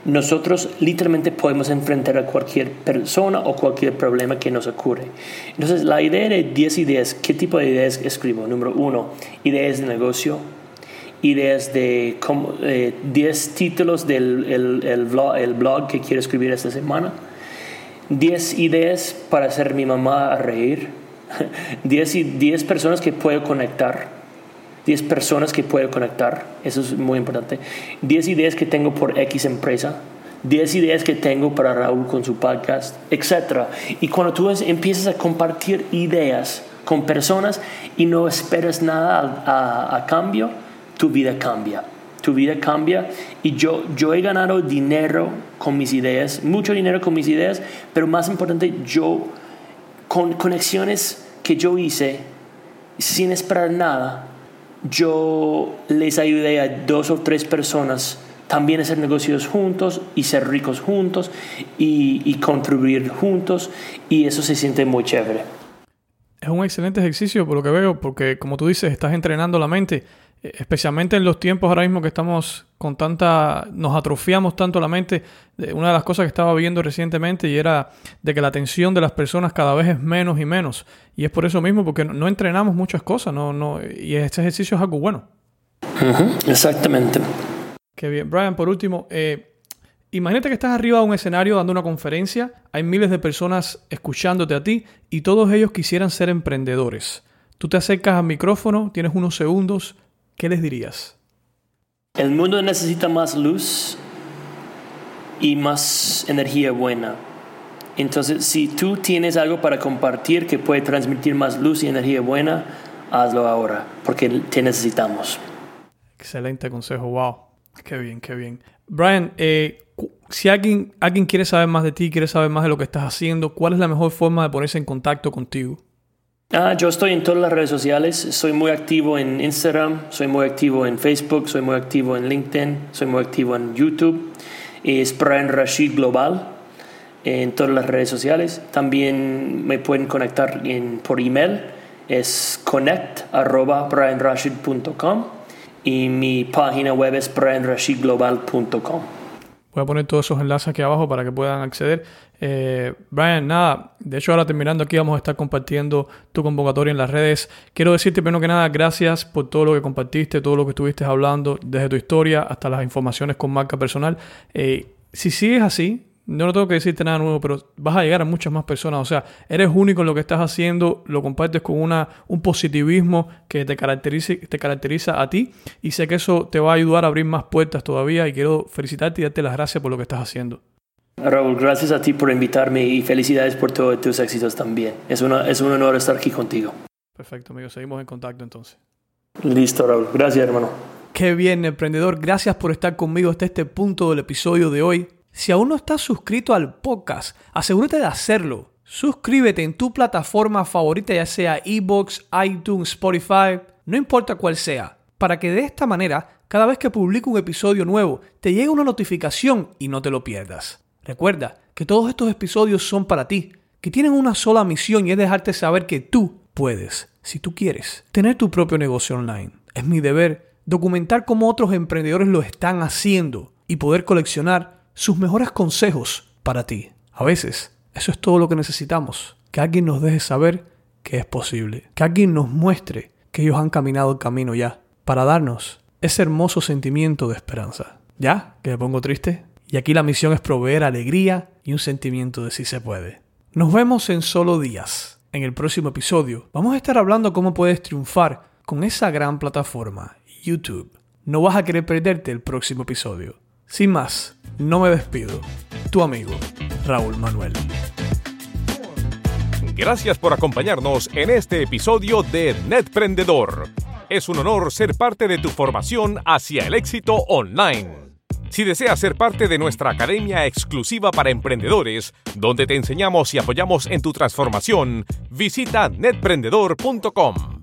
nosotros literalmente podemos enfrentar a cualquier persona o cualquier problema que nos ocurre. Entonces, la idea de 10 ideas, ¿qué tipo de ideas escribo? Número uno, ideas de negocio, ideas de 10 eh, títulos del el, blog, que quiero escribir esta semana, 10 ideas para hacer mi mamá reír, 10, 10 personas que puedo conectar 10 personas que puedo conectar, eso es muy importante. 10 ideas que tengo por X empresa, 10 ideas que tengo para Raúl con su podcast, etc. Y cuando tú empiezas a compartir ideas con personas y no esperas nada a, a, cambio, tu vida cambia. Tu vida cambia y yo, yo he ganado dinero con mis ideas, mucho dinero con mis ideas, pero más importante, yo con conexiones que yo hice sin esperar nada, yo les ayudé a dos o tres personas también hacer negocios juntos y ser ricos juntos y, contribuir juntos y eso se siente muy chévere. Es un excelente ejercicio por lo que veo porque como tú dices estás entrenando la mente especialmente en los tiempos ahora mismo que estamos con tanta, nos atrofiamos tanto la mente, una de las cosas que estaba viendo recientemente y era de que la atención de las personas cada vez es menos y menos. Y es por eso mismo, porque no, entrenamos muchas cosas, no, no, y este ejercicio es algo bueno. exactamente. Qué bien. Brian, por último, eh, imagínate que estás arriba de un escenario dando una conferencia, hay miles de personas escuchándote a ti y todos ellos quisieran ser emprendedores. Tú te acercas al micrófono, tienes unos segundos, ¿qué les dirías? El mundo necesita más luz y más energía buena. Entonces, si tú tienes algo para compartir que puede transmitir más luz y energía buena, hazlo ahora, porque te necesitamos. Excelente consejo, wow. Qué bien, qué bien. Brian, eh, si alguien, alguien quiere saber más de ti, quiere saber más de lo que estás haciendo, ¿cuál es la mejor forma de ponerse en contacto contigo? Ah, yo estoy en todas las redes sociales, soy muy activo en Instagram, soy muy activo en Facebook, soy muy activo en LinkedIn, soy muy activo en YouTube. Es Brian Rashid Global en todas las redes sociales. También me pueden conectar por email, es connect.brianrashid.com y mi página web es brianrashidglobal.com. Voy a poner todos esos enlaces aquí abajo para que puedan acceder. Eh, Brian, nada, de hecho ahora terminando aquí vamos a estar compartiendo tu convocatoria en las redes. Quiero decirte primero que nada, gracias por todo lo que compartiste, todo lo que estuviste hablando, desde tu historia hasta las informaciones con marca personal. Eh, si sigues así, no, no tengo que decirte nada nuevo, pero vas a llegar a muchas más personas. O sea, eres único en lo que estás haciendo, lo compartes con una, un positivismo que te, caracteriza, te caracteriza a ti y sé que eso te va a ayudar a abrir más puertas todavía y quiero felicitarte y darte las gracias por lo que estás haciendo. Raúl, gracias a ti por invitarme y felicidades por todos tus éxitos también. Es, una, es un honor estar aquí contigo. Perfecto, amigo. Seguimos en contacto entonces. Listo, Raúl. Gracias, hermano. Qué bien, emprendedor. Gracias por estar conmigo hasta este punto del episodio de hoy. Si aún no estás suscrito al podcast, asegúrate de hacerlo. Suscríbete en tu plataforma favorita, ya sea Ebox, iTunes, Spotify, no importa cuál sea, para que de esta manera, cada vez que publique un episodio nuevo, te llegue una notificación y no te lo pierdas. Recuerda que todos estos episodios son para ti, que tienen una sola misión y es dejarte saber que tú puedes, si tú quieres, tener tu propio negocio online. Es mi deber documentar cómo otros emprendedores lo están haciendo y poder coleccionar sus mejores consejos para ti. A veces, eso es todo lo que necesitamos. Que alguien nos deje saber que es posible. Que alguien nos muestre que ellos han caminado el camino ya. Para darnos ese hermoso sentimiento de esperanza. ¿Ya? ¿Que me pongo triste? Y aquí la misión es proveer alegría y un sentimiento de si se puede. Nos vemos en solo días. En el próximo episodio vamos a estar hablando cómo puedes triunfar con esa gran plataforma, YouTube. No vas a querer perderte el próximo episodio. Sin más, no me despido. Tu amigo, Raúl Manuel. Gracias por acompañarnos en este episodio de Netprendedor. Es un honor ser parte de tu formación hacia el éxito online. Si deseas ser parte de nuestra academia exclusiva para emprendedores, donde te enseñamos y apoyamos en tu transformación, visita netprendedor.com.